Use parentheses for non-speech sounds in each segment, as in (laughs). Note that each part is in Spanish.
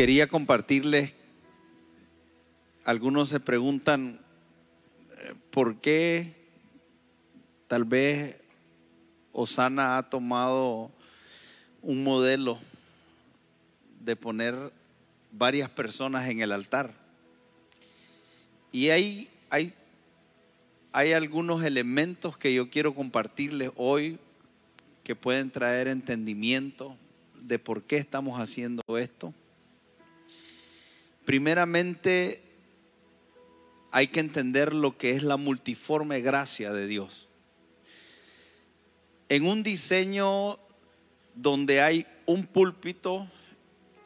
Quería compartirles, algunos se preguntan eh, por qué tal vez Osana ha tomado un modelo de poner varias personas en el altar. Y hay, hay, hay algunos elementos que yo quiero compartirles hoy que pueden traer entendimiento de por qué estamos haciendo esto. Primeramente, hay que entender lo que es la multiforme gracia de Dios. En un diseño donde hay un púlpito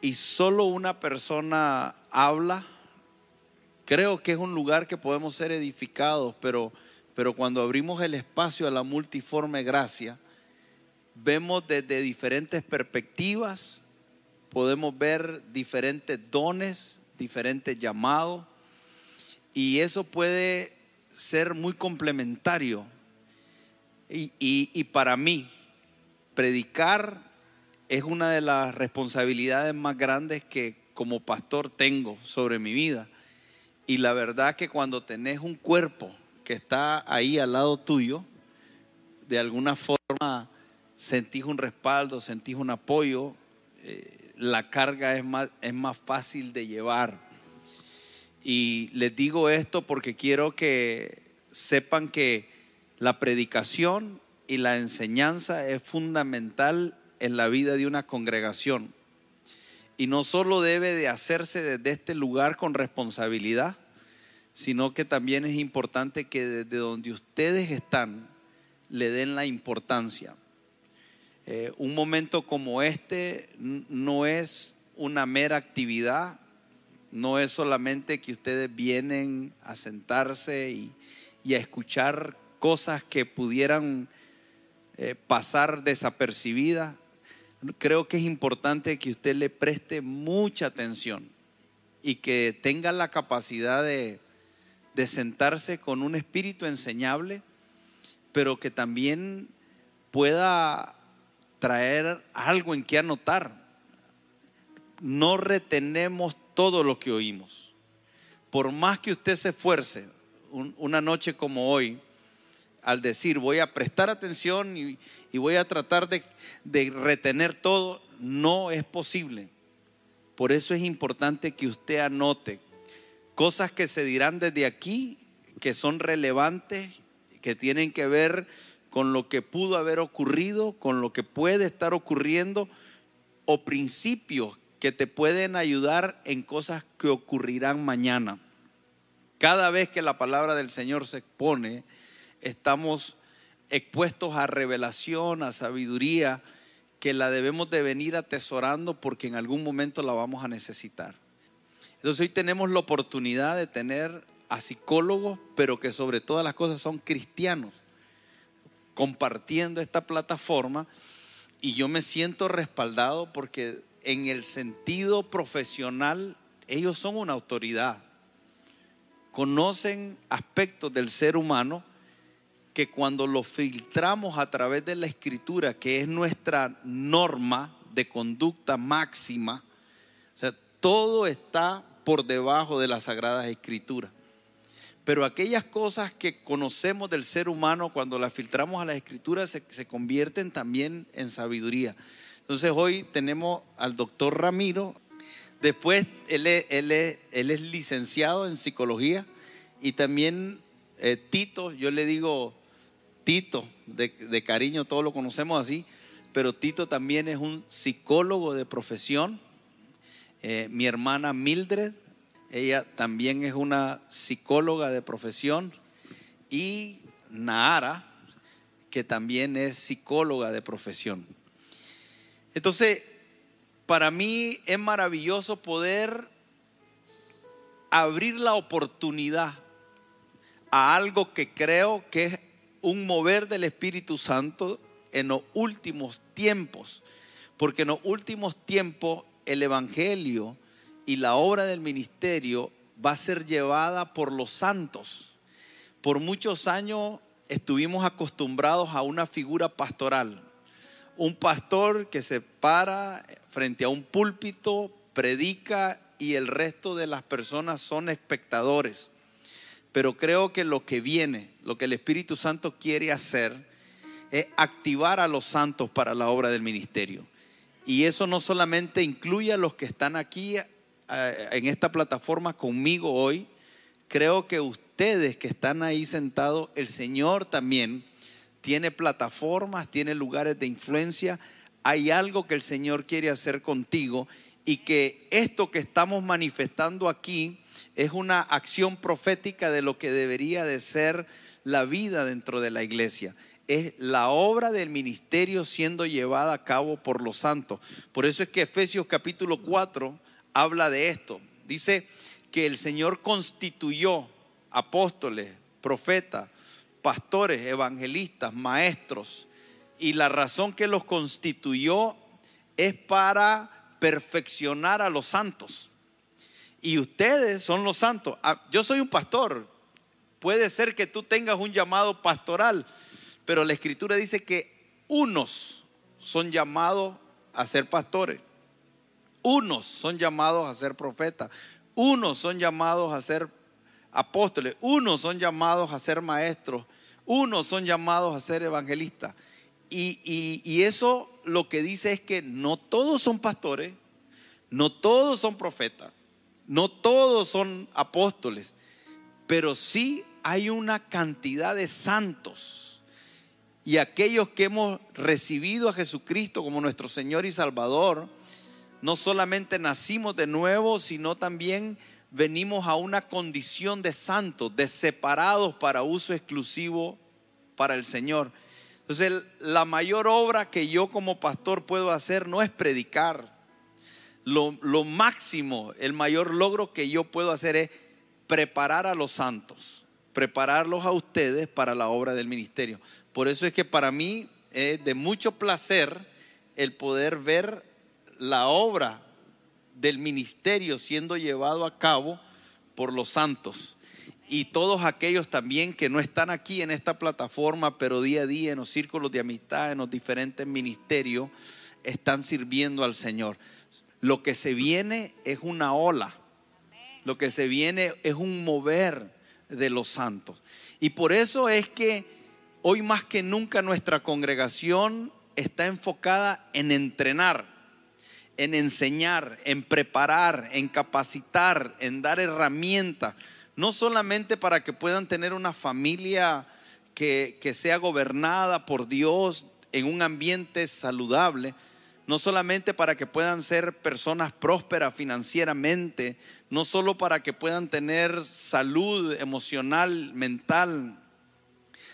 y solo una persona habla, creo que es un lugar que podemos ser edificados, pero, pero cuando abrimos el espacio a la multiforme gracia, vemos desde diferentes perspectivas, podemos ver diferentes dones, diferentes llamados y eso puede ser muy complementario. Y, y, para mí, predicar es una de las responsabilidades más grandes que como pastor tengo sobre mi vida. Y la verdad que cuando tenés un cuerpo que está ahí al lado tuyo, de alguna forma sentís un respaldo, sentís un apoyo, eh, la carga es más, es más fácil de llevar. Y les digo esto porque quiero que sepan que la predicación y la enseñanza es fundamental en la vida de una congregación. Y no solo debe de hacerse desde este lugar con responsabilidad, sino que también es importante que desde donde ustedes están le den la importancia. Eh, un momento como este no es una mera actividad, no es solamente que ustedes vienen a sentarse y, a escuchar cosas que pudieran eh, pasar desapercibidas. Creo que es importante que usted le preste mucha atención y que tenga la capacidad de, de sentarse con un espíritu enseñable, pero que también pueda traer algo en que anotar. No retenemos todo lo que oímos. Por más que usted se esfuerce, una noche como hoy, al decir voy a prestar atención y, voy a tratar de, de retener todo, no es posible. Por eso es importante que usted anote cosas que se dirán desde aquí, que son relevantes, que tienen que ver con lo que pudo haber ocurrido, con lo que puede estar ocurriendo, o principios que te pueden ayudar en cosas que ocurrirán mañana. Cada vez que la palabra del Señor se expone, estamos expuestos a revelación, a sabiduría, que la debemos de venir atesorando porque en algún momento la vamos a necesitar. Entonces hoy tenemos la oportunidad de tener a psicólogos, pero que sobre todas las cosas son cristianos compartiendo esta plataforma y yo me siento respaldado porque en el sentido profesional ellos son una autoridad. Conocen aspectos del ser humano que cuando lo filtramos a través de la escritura, que es nuestra norma de conducta máxima, o sea, todo está por debajo de las sagradas escrituras. Pero aquellas cosas que conocemos del ser humano cuando las filtramos a las escrituras se, convierten también en sabiduría. Entonces hoy tenemos al doctor Ramiro, después él es, licenciado en psicología y también eh, Tito, yo le digo Tito, de, cariño todos lo conocemos así, pero Tito también es un psicólogo de profesión. Eh, mi hermana Mildred ella también es una psicóloga de profesión. Y Nahara, que también es psicóloga de profesión. Entonces, para mí es maravilloso poder abrir la oportunidad a algo que creo que es un mover del Espíritu Santo en los últimos tiempos. Porque en los últimos tiempos el Evangelio y la obra del ministerio va a ser llevada por los santos. Por muchos años estuvimos acostumbrados a una figura pastoral. Un pastor que se para frente a un púlpito, predica y el resto de las personas son espectadores. Pero creo que lo que viene, lo que el Espíritu Santo quiere hacer, es activar a los santos para la obra del ministerio. Y eso no solamente incluye a los que están aquí en esta plataforma conmigo hoy, creo que ustedes que están ahí sentados, el Señor también tiene plataformas, tiene lugares de influencia, hay algo que el Señor quiere hacer contigo y que esto que estamos manifestando aquí es una acción profética de lo que debería de ser la vida dentro de la iglesia. Es la obra del ministerio siendo llevada a cabo por los santos. Por eso es que Efesios capítulo 4 habla de esto. Dice que el Señor constituyó apóstoles, profetas, pastores, evangelistas, maestros, y la razón que los constituyó es para perfeccionar a los santos. Y ustedes son los santos. Ah, yo soy un pastor. Puede ser que tú tengas un llamado pastoral, pero la escritura dice que unos son llamados a ser pastores. Unos son llamados a ser profetas. Unos son llamados a ser apóstoles. Unos son llamados a ser maestros. Unos son llamados a ser evangelistas. Y, eso lo que dice es que no todos son pastores, no todos son profetas, no todos son apóstoles, pero sí hay una cantidad de santos. Y aquellos que hemos recibido a Jesucristo como nuestro Señor y Salvador, no solamente nacimos de nuevo, sino también venimos a una condición de santos, de separados para uso exclusivo para el Señor. Entonces, la mayor obra que yo como pastor puedo hacer no es predicar. Lo, máximo, el mayor logro que yo puedo hacer es preparar a los santos, prepararlos a ustedes para la obra del ministerio. Por eso es que para mí es de mucho placer el poder ver la obra del ministerio siendo llevado a cabo por los santos y todos aquellos también que no están aquí en esta plataforma, pero día a día en los círculos de amistad, en los diferentes ministerios, están sirviendo al Señor. Lo que se viene es una ola, lo que se viene es un mover de los santos. Y por eso es que hoy más que nunca nuestra congregación está enfocada en entrenar, en enseñar, en preparar, en capacitar, en dar herramientas no solamente para que puedan tener una familia que, sea gobernada por Dios en un ambiente saludable, no solamente para que puedan ser personas prósperas financieramente, no solo para que puedan tener salud emocional, mental,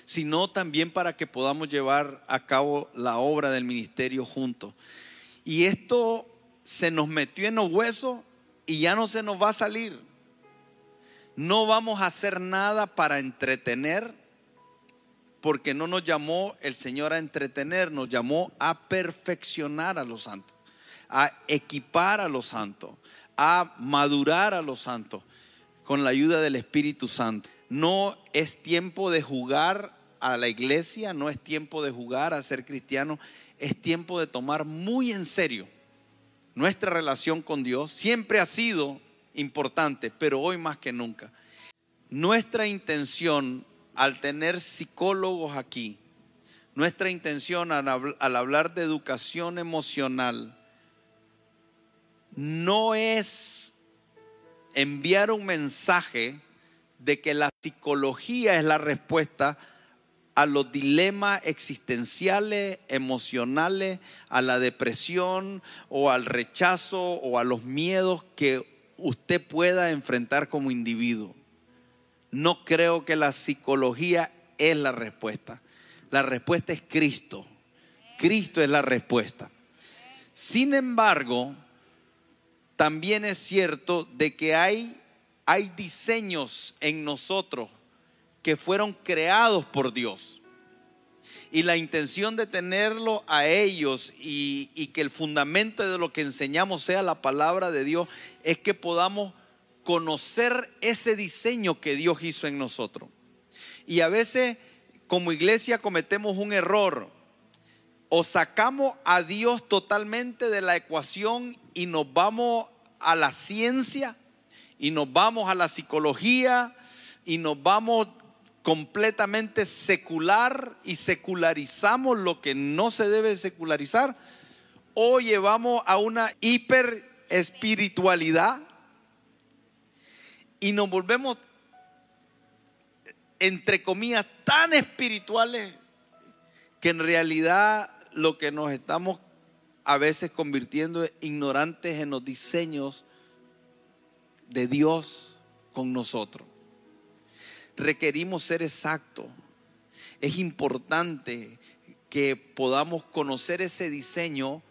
sino también para que podamos llevar a cabo la obra del ministerio juntos. Y esto se nos metió en los huesos y ya no se nos va a salir. No vamos a hacer nada para entretener, porque no nos llamó el Señor a entretener, nos llamó a perfeccionar a los santos, a equipar a los santos, a madurar a los santos con la ayuda del Espíritu Santo. No es tiempo de jugar a la iglesia, no es tiempo de jugar a ser cristiano, es tiempo de tomar muy en serio nuestra relación con Dios. Siempre ha sido importante, pero hoy más que nunca. Nuestra intención al tener psicólogos aquí, nuestra intención al, hablar de educación emocional, no es enviar un mensaje de que la psicología es la respuesta a los dilemas existenciales, emocionales, a la depresión o al rechazo o a los miedos que usted pueda enfrentar como individuo. No creo que la psicología es la respuesta. La respuesta es Cristo. Cristo es la respuesta. Sin embargo, también es cierto de que hay, hay diseños en nosotros que fueron creados por Dios. Y la intención de tenerlo a ellos y, y, que el fundamento de lo que enseñamos sea la palabra de Dios es que podamos conocer ese diseño que Dios hizo en nosotros. Y a veces como iglesia cometemos un error. O sacamos a Dios totalmente de la ecuación y nos vamos a la ciencia y nos vamos a la psicología y nos vamos completamente secular y secularizamos lo que no se debe secularizar o llevamos a una hiper espiritualidad y nos volvemos entre comillas tan espirituales que en realidad lo que nos estamos a veces convirtiendo es ignorantes en los diseños de Dios con nosotros requerimos ser exactos. Es importante que podamos conocer ese diseño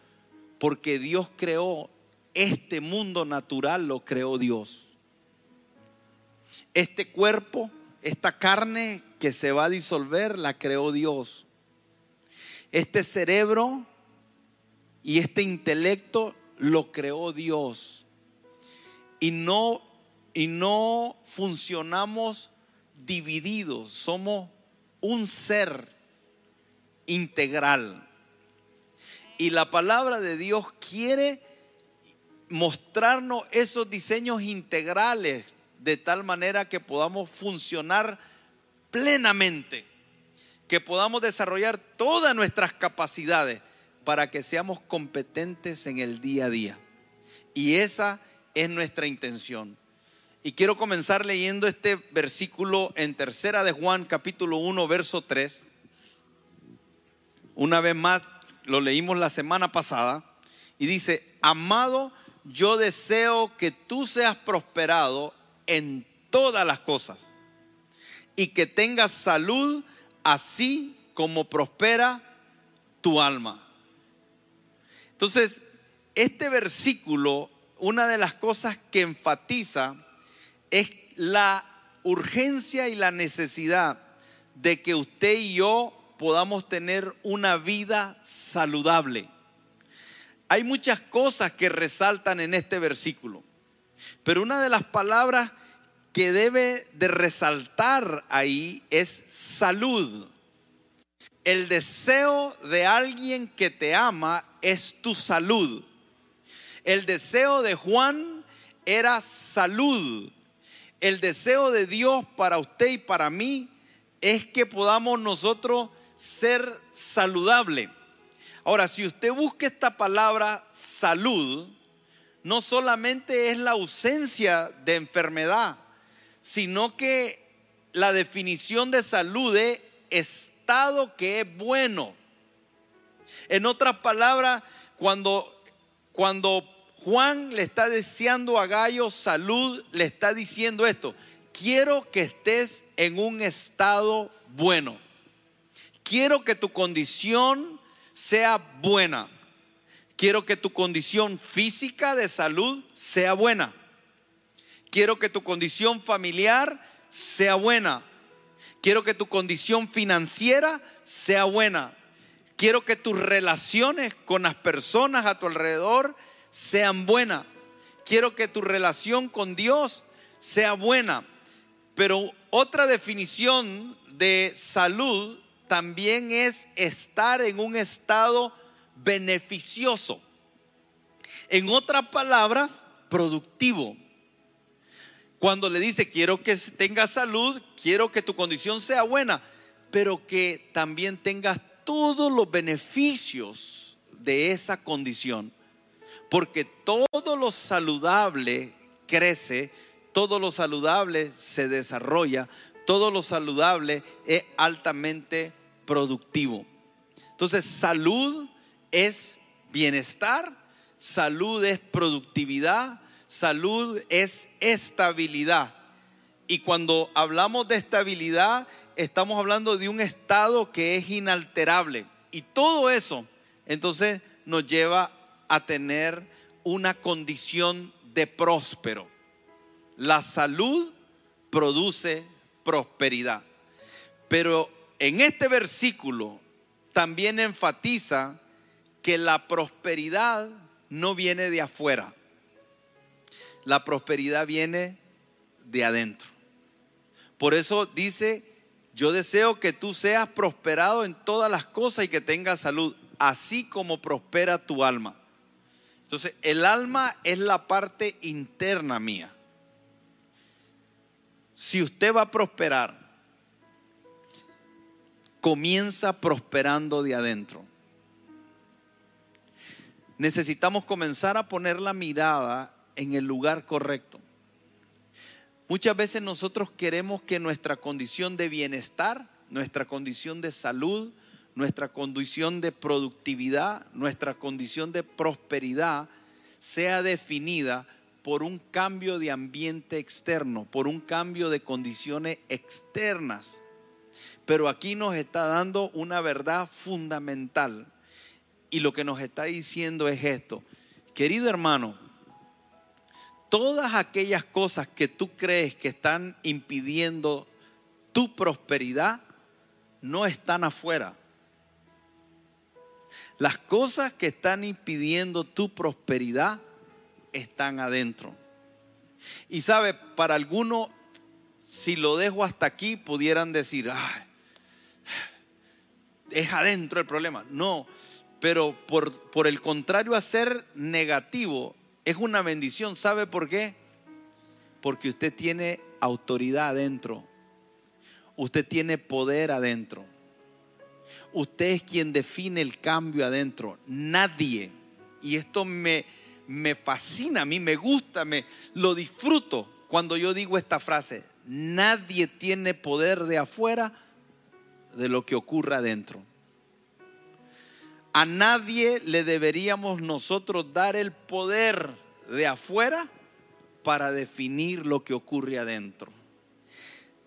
porque Dios creó este mundo natural, lo creó Dios. Este cuerpo, esta carne que se va a disolver, la creó Dios. Este cerebro y este intelecto lo creó Dios. Y no, y no funcionamos divididos, somos un ser integral. Y la palabra de Dios quiere mostrarnos esos diseños integrales de tal manera que podamos funcionar plenamente, que podamos desarrollar todas nuestras capacidades para que seamos competentes en el día a día. Y esa es nuestra intención. Y quiero comenzar leyendo este versículo en tercera de Juan capítulo 1 verso 3. Una vez más lo leímos la semana pasada y dice, "Amado, yo deseo que tú seas prosperado en todas las cosas y que tengas salud así como prospera tu alma." Entonces, este versículo, una de las cosas que enfatiza es la urgencia y la necesidad de que usted y yo podamos tener una vida saludable. Hay muchas cosas que resaltan en este versículo, pero una de las palabras que debe de resaltar ahí es salud. El deseo de alguien que te ama es tu salud. El deseo de Juan era salud el deseo de Dios para usted y para mí es que podamos nosotros ser saludable. Ahora, si usted busca esta palabra salud, no solamente es la ausencia de enfermedad, sino que la definición de salud es estado que es bueno. En otras palabras, cuando, cuando Juan le está deseando a Gallo salud, le está diciendo esto, quiero que estés en un estado bueno. Quiero que tu condición sea buena. Quiero que tu condición física de salud sea buena. Quiero que tu condición familiar sea buena. Quiero que tu condición financiera sea buena. Quiero que tus relaciones con las personas a tu alrededor sean buenas. Quiero que tu relación con Dios sea buena. Pero otra definición de salud también es estar en un estado beneficioso. En otras palabras, productivo. Cuando le dice, quiero que tengas salud, quiero que tu condición sea buena, pero que también tengas todos los beneficios de esa condición. Porque todo lo saludable crece, todo lo saludable se desarrolla, todo lo saludable es altamente productivo. Entonces, salud es bienestar, salud es productividad, salud es estabilidad. Y cuando hablamos de estabilidad, estamos hablando de un estado que es inalterable. Y todo eso, entonces, nos lleva a tener una condición de próspero. La salud produce prosperidad. Pero en este versículo también enfatiza que la prosperidad no viene de afuera. La prosperidad viene de adentro. Por eso dice, yo deseo que tú seas prosperado en todas las cosas y que tengas salud, así como prospera tu alma. Entonces, el alma es la parte interna mía. Si usted va a prosperar, comienza prosperando de adentro. Necesitamos comenzar a poner la mirada en el lugar correcto. Muchas veces nosotros queremos que nuestra condición de bienestar, nuestra condición de salud, nuestra condición de productividad, nuestra condición de prosperidad sea definida por un cambio de ambiente externo, por un cambio de condiciones externas. Pero aquí nos está dando una verdad fundamental y lo que nos está diciendo es esto. Querido hermano, todas aquellas cosas que tú crees que están impidiendo tu prosperidad no están afuera. Las cosas que están impidiendo tu prosperidad están adentro. Y sabe, para algunos, si lo dejo hasta aquí, pudieran decir, es adentro el problema. No, pero por, por el contrario a ser negativo, es una bendición. ¿Sabe por qué? Porque usted tiene autoridad adentro. Usted tiene poder adentro. Usted es quien define el cambio adentro. Nadie. Y esto me, me fascina, a mí me gusta, me lo disfruto cuando yo digo esta frase. Nadie tiene poder de afuera de lo que ocurra adentro. A nadie le deberíamos nosotros dar el poder de afuera para definir lo que ocurre adentro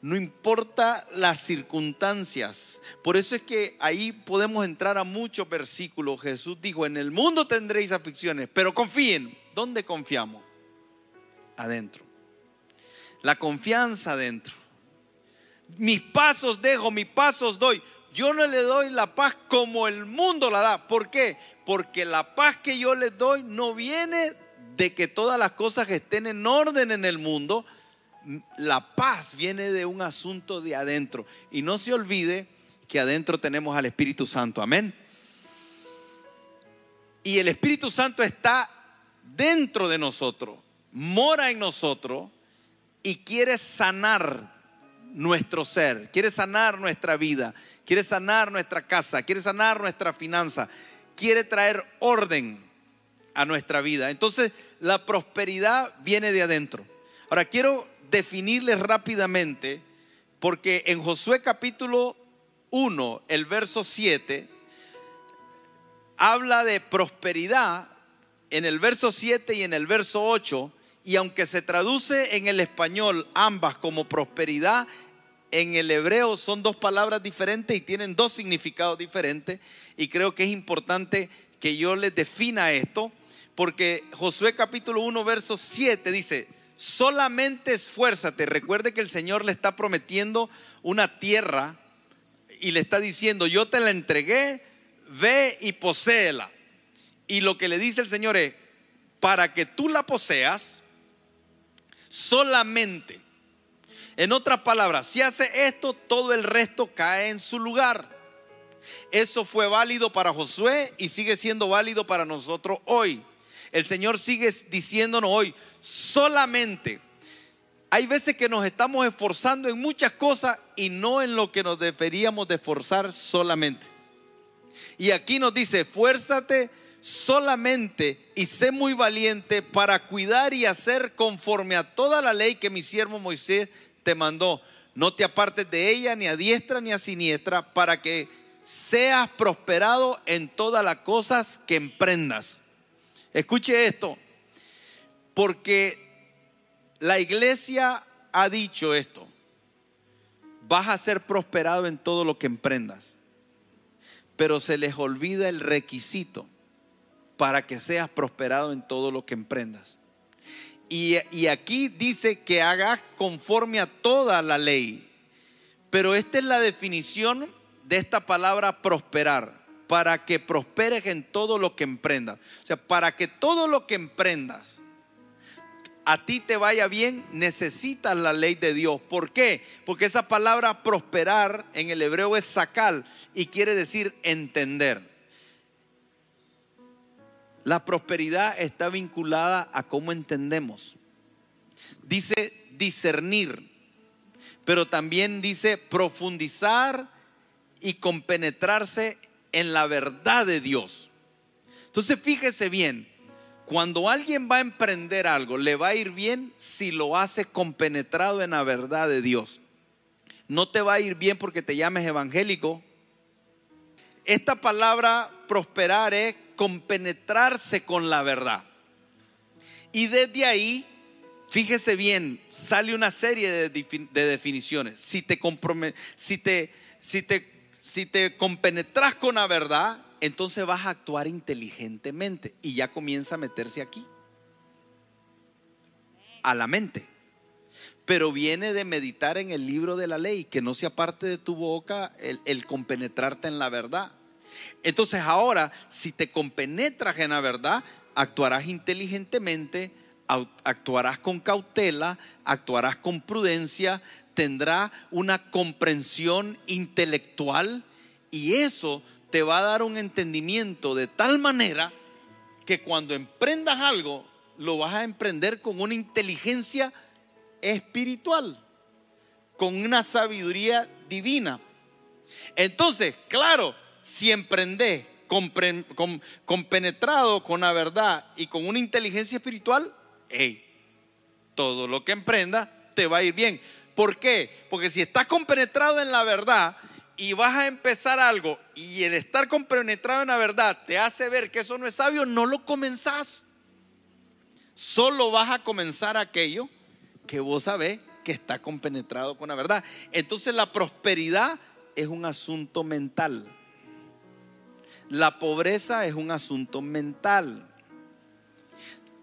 no importa las circunstancias. Por eso es que ahí podemos entrar a muchos versículos. Jesús dijo, en el mundo tendréis aflicciones, pero confíen. ¿Dónde confiamos? Adentro. La confianza adentro. Mis pasos dejo, mis pasos doy. Yo no le doy la paz como el mundo la da. ¿Por qué? Porque la paz que yo les doy no viene de que todas las cosas estén en orden en el mundo, la paz viene de un asunto de adentro. Y no se olvide que adentro tenemos al Espíritu Santo. Amén. Y el Espíritu Santo está dentro de nosotros, mora en nosotros y quiere sanar nuestro ser, quiere sanar nuestra vida, quiere sanar nuestra casa, quiere sanar nuestra finanza, quiere traer orden a nuestra vida. Entonces, la prosperidad viene de adentro. Ahora, quiero definirles rápidamente, porque en Josué capítulo 1, el verso 7, habla de prosperidad en el verso 7 y en el verso 8, y aunque se traduce en el español ambas como prosperidad, en el hebreo son dos palabras diferentes y tienen dos significados diferentes, y creo que es importante que yo les defina esto, porque Josué capítulo 1, verso 7 dice, solamente esfuérzate. Recuerde que el Señor le está prometiendo una tierra y le está diciendo, yo te la entregué, ve y poséela. Y lo que le dice el Señor es, para que tú la poseas, solamente. En otras palabras, si hace esto, todo el resto cae en su lugar. Eso fue válido para Josué y sigue siendo válido para nosotros hoy. El Señor sigue diciéndonos hoy, solamente. Hay veces que nos estamos esforzando en muchas cosas y no en lo que nos deberíamos de esforzar solamente. Y aquí nos dice, esfuérzate solamente y sé muy valiente para cuidar y hacer conforme a toda la ley que mi siervo Moisés te mandó. No te apartes de ella ni a diestra ni a siniestra para que seas prosperado en todas las cosas que emprendas. Escuche esto, porque la iglesia ha dicho esto, vas a ser prosperado en todo lo que emprendas, pero se les olvida el requisito. para que seas prosperado en todo lo que emprendas. Y, aquí dice que hagas conforme a toda la ley. Pero esta es la definición de esta palabra prosperar. Para que prosperes en todo lo que emprendas. O sea, para que todo lo que emprendas a ti te vaya bien, necesitas la ley de Dios. ¿Por qué? Porque esa palabra prosperar en el hebreo es sacal y quiere decir entender. La prosperidad está vinculada a cómo entendemos. Dice discernir, pero también dice profundizar y compenetrarse en la verdad de Dios. Entonces fíjese bien, cuando alguien va a emprender algo, le va a ir bien si lo hace compenetrado en la verdad de Dios. No te va a ir bien porque te llames evangélico. Esta palabra prosperar es compenetrarse con la verdad. Y desde ahí, fíjese bien, sale una serie de, definiciones. Si te, si te, si te, si te compenetras con la verdad, entonces vas a actuar inteligentemente y ya comienza a meterse aquí, a la mente. Pero viene de meditar en el libro de la ley, que no sea parte de tu boca el, el compenetrarte en la verdad. Entonces ahora, si te compenetras en la verdad, actuarás inteligentemente, actuarás con cautela, actuarás con prudencia, tendrá una comprensión intelectual y eso te va a dar un entendimiento de tal manera que cuando emprendas algo, lo vas a emprender con una inteligencia espiritual, con una sabiduría divina. Entonces, claro, si emprendes compenetrado con la verdad y con una inteligencia espiritual, todo lo que emprendas te va a ir bien. ¿Por qué? Porque si estás compenetrado en la verdad y vas a empezar algo y el estar compenetrado en la verdad te hace ver que eso no es sabio, no lo comenzás. Solo vas a comenzar aquello que vos sabés que está compenetrado con la verdad. Entonces la prosperidad es un asunto mental. La pobreza es un asunto mental.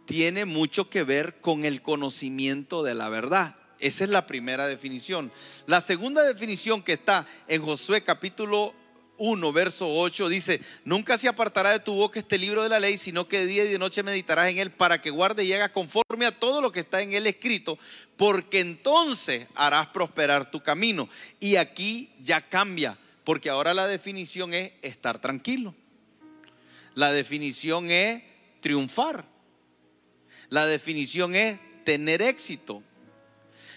Tiene mucho que ver con el conocimiento de la verdad. Esa es la primera definición. La segunda definición que está en Josué capítulo 1, verso 8 dice, nunca se apartará de tu boca este libro de la ley, sino que de día y de noche meditarás en él para que guarde y haga conforme a todo lo que está en él escrito, porque entonces harás prosperar tu camino. Y aquí ya cambia, porque ahora la definición es estar tranquilo. La definición es triunfar. La definición es tener éxito.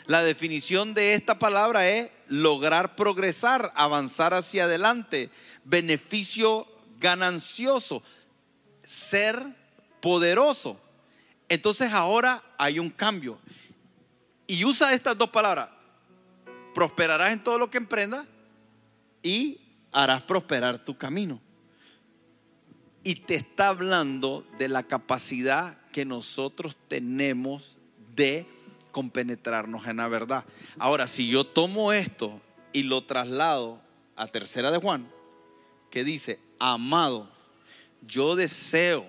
La definición de esta palabra es lograr progresar, avanzar hacia adelante, beneficio ganancioso, ser poderoso. Entonces ahora hay un cambio. Y usa estas dos palabras. Prosperarás en todo lo que emprendas y harás prosperar tu camino. Y te está hablando de la capacidad que nosotros tenemos de compenetrarnos en la verdad. Ahora, si yo tomo esto y lo traslado a tercera de Juan, que dice, amado, yo deseo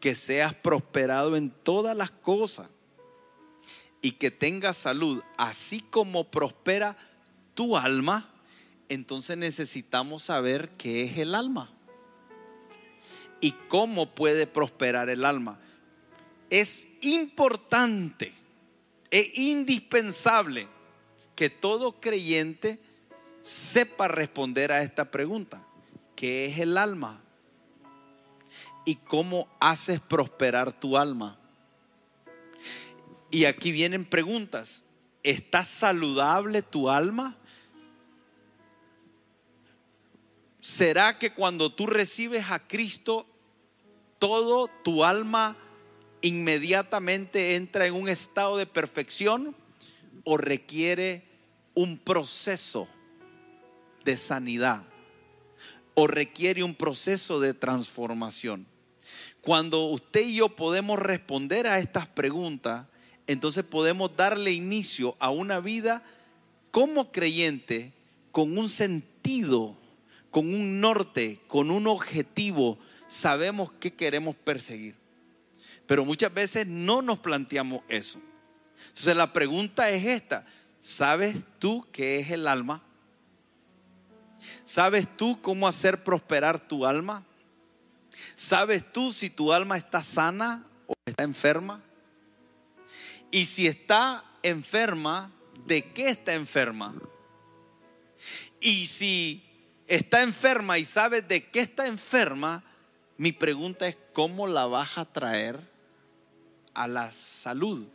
que seas prosperado en todas las cosas y que tengas salud, así como prospera tu alma, entonces necesitamos saber qué es el alma y cómo puede prosperar el alma. Es importante es indispensable que todo creyente sepa responder a esta pregunta. ¿Qué es el alma? ¿Y cómo haces prosperar tu alma? Y aquí vienen preguntas. ¿Está saludable tu alma? ¿Será que cuando tú recibes a Cristo, todo tu alma inmediatamente entra en un estado de perfección o requiere un proceso de sanidad o requiere un proceso de transformación. Cuando usted y yo podemos responder a estas preguntas, entonces podemos darle inicio a una vida como creyente con un sentido, con un norte, con un objetivo sabemos qué queremos perseguir. Pero muchas veces no nos planteamos eso. Entonces la pregunta es esta. ¿Sabes tú qué es el alma? ¿Sabes tú cómo hacer prosperar tu alma? ¿Sabes tú si tu alma está sana o está enferma? Y si está enferma, ¿de qué está enferma? Y si está enferma y sabes de qué está enferma, mi pregunta es, ¿cómo la vas a traer a la salud?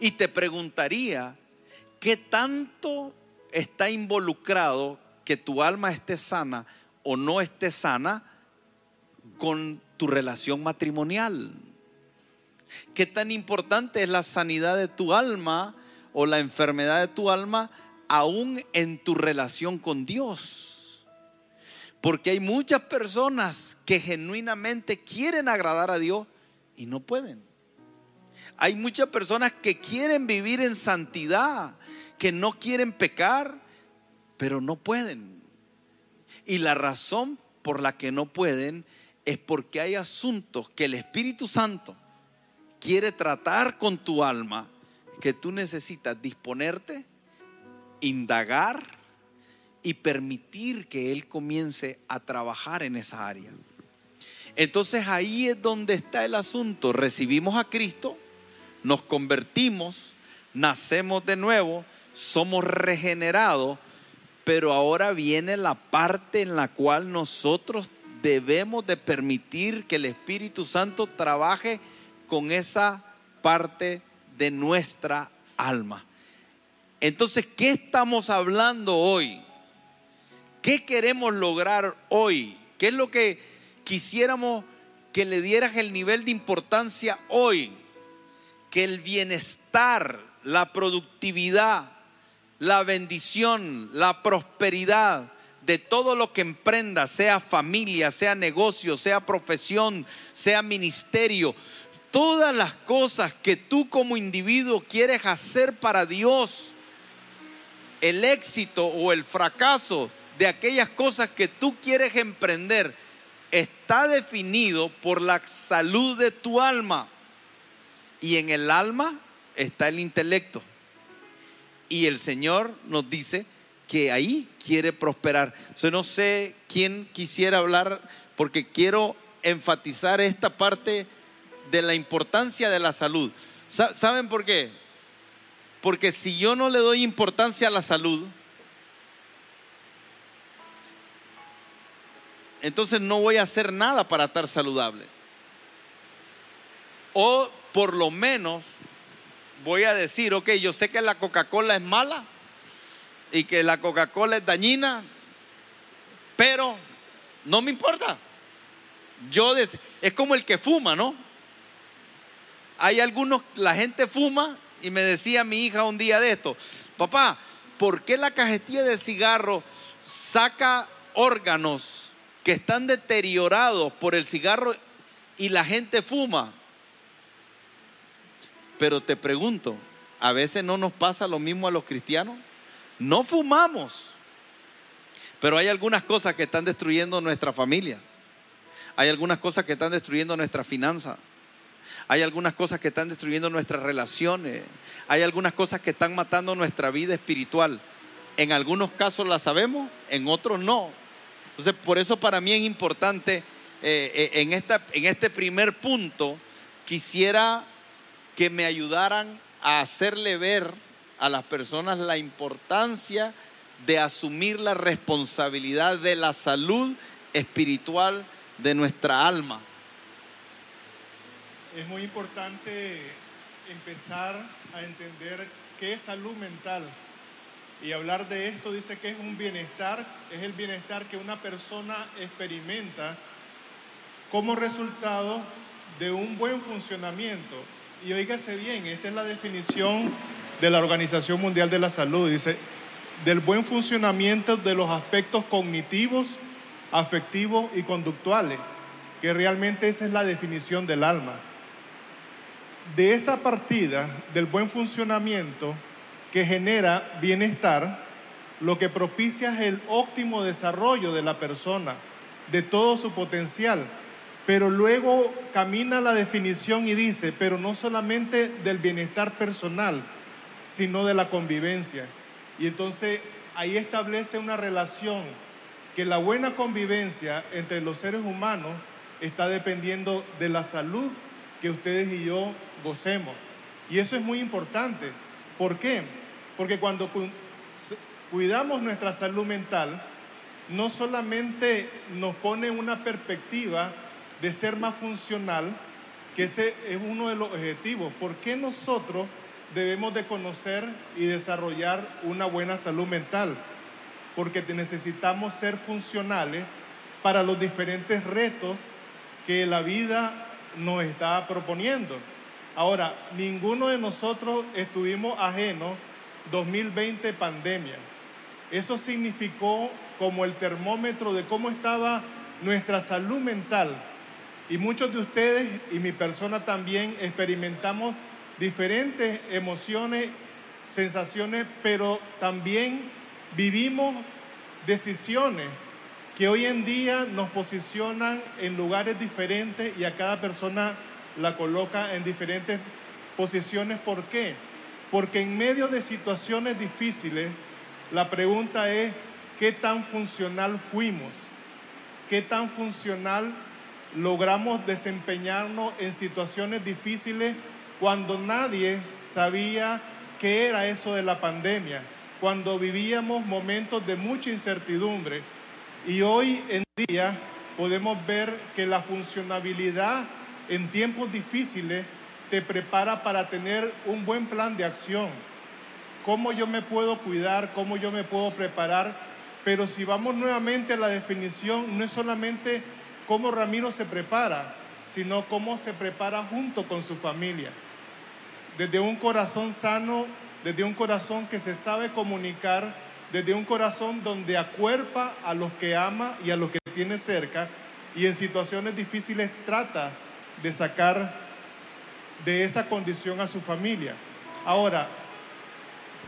Y te preguntaría, ¿qué tanto está involucrado que tu alma esté sana o no esté sana con tu relación matrimonial? ¿Qué tan importante es la sanidad de tu alma o la enfermedad de tu alma aún en tu relación con Dios? Porque hay muchas personas que genuinamente quieren agradar a Dios y no pueden. Hay muchas personas que quieren vivir en santidad, que no quieren pecar, pero no pueden. Y la razón por la que no pueden es porque hay asuntos que el Espíritu Santo quiere tratar con tu alma que tú necesitas disponerte, indagar y permitir que Él comience a trabajar en esa área. Entonces ahí es donde está el asunto. Recibimos a Cristo, nos convertimos, nacemos de nuevo, somos regenerados, pero ahora viene la parte en la cual nosotros debemos de permitir que el Espíritu Santo trabaje con esa parte de nuestra alma. Entonces, ¿qué estamos hablando hoy? ¿Qué queremos lograr hoy? ¿Qué es lo que quisiéramos que le dieras el nivel de importancia hoy? Que el bienestar, la productividad, la bendición, la prosperidad de todo lo que emprenda, sea familia, sea negocio, sea profesión, sea ministerio, todas las cosas que tú como individuo quieres hacer para Dios, el éxito o el fracaso de aquellas cosas que tú quieres emprender, está definido por la salud de tu alma. Y en el alma está el intelecto. Y el Señor nos dice que ahí quiere prosperar. Yo no sé quién quisiera hablar porque quiero enfatizar esta parte de la importancia de la salud. ¿Saben por qué? Porque si yo no le doy importancia a la salud, entonces no voy a hacer nada para estar saludable. O por lo menos voy a decir, ok, yo sé que la Coca-Cola es mala y que la Coca-Cola es dañina, pero no me importa. Yo es como el que fuma, ¿no? Hay algunos, la gente fuma y me decía mi hija un día de esto, papá, ¿por qué la cajetilla de cigarro saca órganos que están deteriorados por el cigarro y la gente fuma? Pero te pregunto, ¿a veces no nos pasa lo mismo a los cristianos? No fumamos, pero hay algunas cosas que están destruyendo nuestra familia. Hay algunas cosas que están destruyendo nuestra finanza. Hay algunas cosas que están destruyendo nuestras relaciones. Hay algunas cosas que están matando nuestra vida espiritual. En algunos casos la sabemos, en otros no. Entonces, por eso para mí es importante, eh, eh, en, esta, en este primer punto, quisiera que me ayudaran a hacerle ver a las personas la importancia de asumir la responsabilidad de la salud espiritual de nuestra alma es muy importante empezar a entender qué es salud mental. Y hablar de esto dice que es un bienestar, es el bienestar que una persona experimenta como resultado de un buen funcionamiento. Y oígase bien, esta es la definición de la Organización Mundial de la Salud. Dice, del buen funcionamiento de los aspectos cognitivos, afectivos y conductuales, que realmente esa es la definición del alma de esa partida del buen funcionamiento que genera bienestar, lo que propicia es el óptimo desarrollo de la persona, de todo su potencial. Pero luego camina la definición y dice, pero no solamente del bienestar personal, sino de la convivencia. Y entonces ahí establece una relación que la buena convivencia entre los seres humanos está dependiendo de la salud que ustedes y yo gocemos. Y eso es muy importante. ¿Por qué? Porque cuando cuidamos nuestra salud mental, no solamente nos pone una perspectiva de ser más funcional, que ese es uno de los objetivos. ¿Por qué nosotros debemos de conocer y desarrollar una buena salud mental? Porque necesitamos ser funcionales para los diferentes retos que la vida nos está proponiendo. Ahora, ninguno de nosotros estuvimos ajenos 2020 pandemia. Eso significó como el termómetro de cómo estaba nuestra salud mental. Y muchos de ustedes y mi persona también experimentamos diferentes emociones, sensaciones, pero también vivimos decisiones que hoy en día nos posicionan en lugares diferentes y a cada persona la coloca en diferentes posiciones. ¿Por qué? Porque en medio de situaciones difíciles, la pregunta es, ¿qué tan funcional fuimos? ¿Qué tan funcional logramos desempeñarnos en situaciones difíciles cuando nadie sabía qué era eso de la pandemia? Cuando vivíamos momentos de mucha incertidumbre. Y hoy en día podemos ver que la funcionabilidad en tiempos difíciles te prepara para tener un buen plan de acción. ¿Cómo yo me puedo cuidar? ¿Cómo yo me puedo preparar? Pero si vamos nuevamente a la definición, no es solamente cómo Ramiro se prepara, sino cómo se prepara junto con su familia. Desde un corazón sano, desde un corazón que se sabe comunicar, desde un corazón donde acuerpa a los que ama y a los que tiene cerca y en situaciones difíciles trata de sacar de esa condición a su familia. Ahora,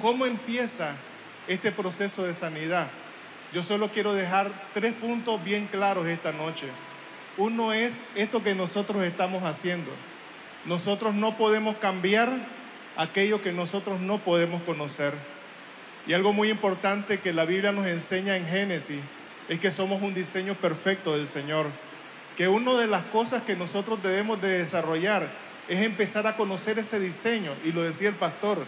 ¿cómo empieza este proceso de sanidad? Yo solo quiero dejar tres puntos bien claros esta noche. Uno es esto que nosotros estamos haciendo. Nosotros no podemos cambiar aquello que nosotros no podemos conocer. Y algo muy importante que la Biblia nos enseña en Génesis es que somos un diseño perfecto del Señor que una de las cosas que nosotros debemos de desarrollar es empezar a conocer ese diseño, y lo decía el pastor,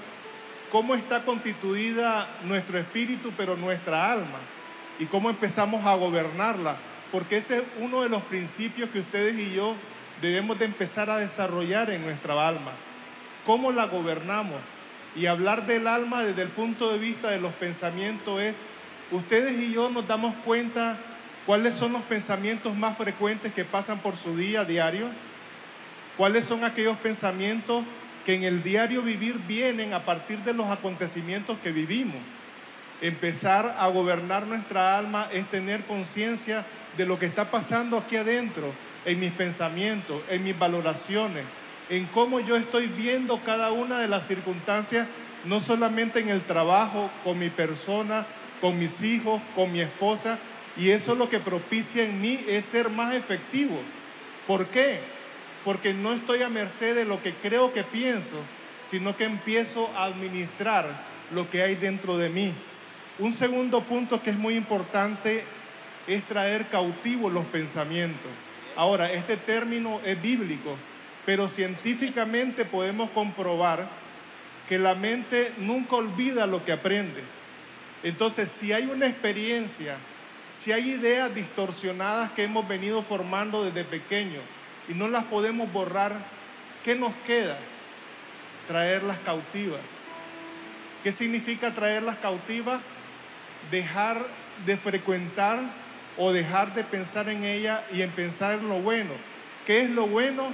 cómo está constituida nuestro espíritu, pero nuestra alma, y cómo empezamos a gobernarla, porque ese es uno de los principios que ustedes y yo debemos de empezar a desarrollar en nuestra alma. ¿Cómo la gobernamos? Y hablar del alma desde el punto de vista de los pensamientos es, ustedes y yo nos damos cuenta ¿Cuáles son los pensamientos más frecuentes que pasan por su día diario? ¿Cuáles son aquellos pensamientos que en el diario vivir vienen a partir de los acontecimientos que vivimos? Empezar a gobernar nuestra alma es tener conciencia de lo que está pasando aquí adentro, en mis pensamientos, en mis valoraciones, en cómo yo estoy viendo cada una de las circunstancias, no solamente en el trabajo, con mi persona, con mis hijos, con mi esposa, y eso lo que propicia en mí es ser más efectivo. ¿Por qué? Porque no estoy a merced de lo que creo que pienso, sino que empiezo a administrar lo que hay dentro de mí. Un segundo punto que es muy importante es traer cautivos los pensamientos. Ahora, este término es bíblico, pero científicamente podemos comprobar que la mente nunca olvida lo que aprende. Entonces, si hay una experiencia si hay ideas distorsionadas que hemos venido formando desde pequeño y no las podemos borrar, ¿qué nos queda? Traerlas cautivas. ¿Qué significa traerlas cautivas? Dejar de frecuentar o dejar de pensar en ella y en pensar en lo bueno. ¿Qué es lo bueno?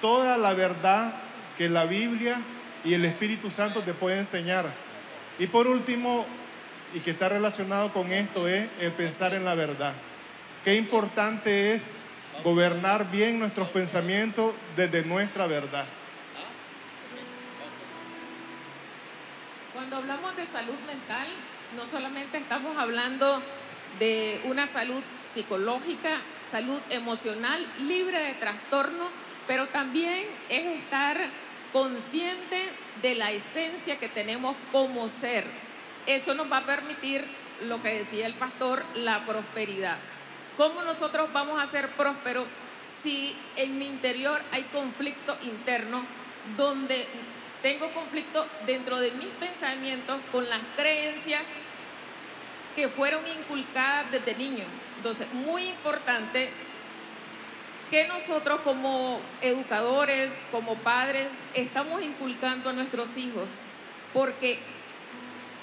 Toda la verdad que la Biblia y el Espíritu Santo te pueden enseñar. Y por último, y que está relacionado con esto es el pensar en la verdad. Qué importante es gobernar bien nuestros pensamientos desde nuestra verdad. Cuando hablamos de salud mental, no solamente estamos hablando de una salud psicológica, salud emocional, libre de trastorno, pero también es estar consciente de la esencia que tenemos como ser. Eso nos va a permitir, lo que decía el pastor, la prosperidad. ¿Cómo nosotros vamos a ser prósperos si en mi interior hay conflicto interno donde tengo conflicto dentro de mis pensamientos con las creencias que fueron inculcadas desde niño? Entonces, muy importante que nosotros como educadores, como padres, estamos inculcando a nuestros hijos, porque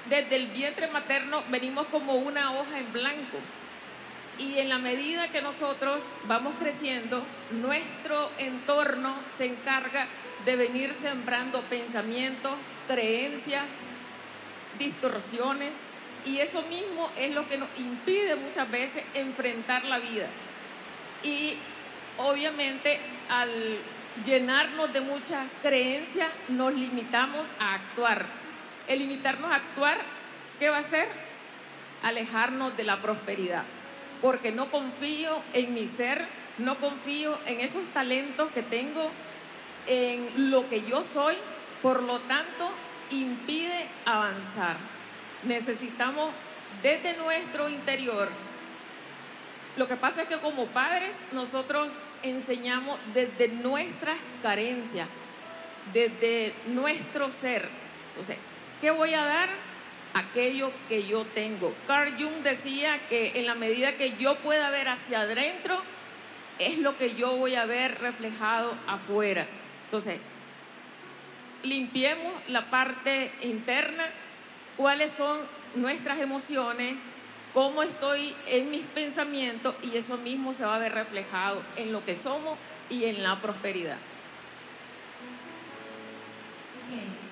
desde el vientre materno venimos como una hoja en blanco. Y en la medida que nosotros vamos creciendo, nuestro entorno se encarga de venir sembrando pensamientos, creencias, distorsiones, y eso mismo es lo que nos impide muchas veces enfrentar la vida. Y obviamente al llenarnos de muchas creencias nos limitamos a actuar. El limitarnos a actuar, ¿qué va a hacer? Alejarnos de la prosperidad. Porque no confío en mi ser, no confío en esos talentos que tengo, en lo que yo soy, por lo tanto impide avanzar. Necesitamos desde nuestro interior lo que pasa es que como padres nosotros enseñamos desde nuestras carencias, desde nuestro ser. Entonces, ¿qué voy a dar? Aquello que yo tengo. Carl Jung decía que en la medida que yo pueda ver hacia adentro, es lo que yo voy a ver reflejado afuera. Entonces, limpiemos la parte interna, cuáles son nuestras emociones, cómo estoy en mis pensamientos y eso mismo se va a ver reflejado en lo que somos y en la prosperidad. Eh,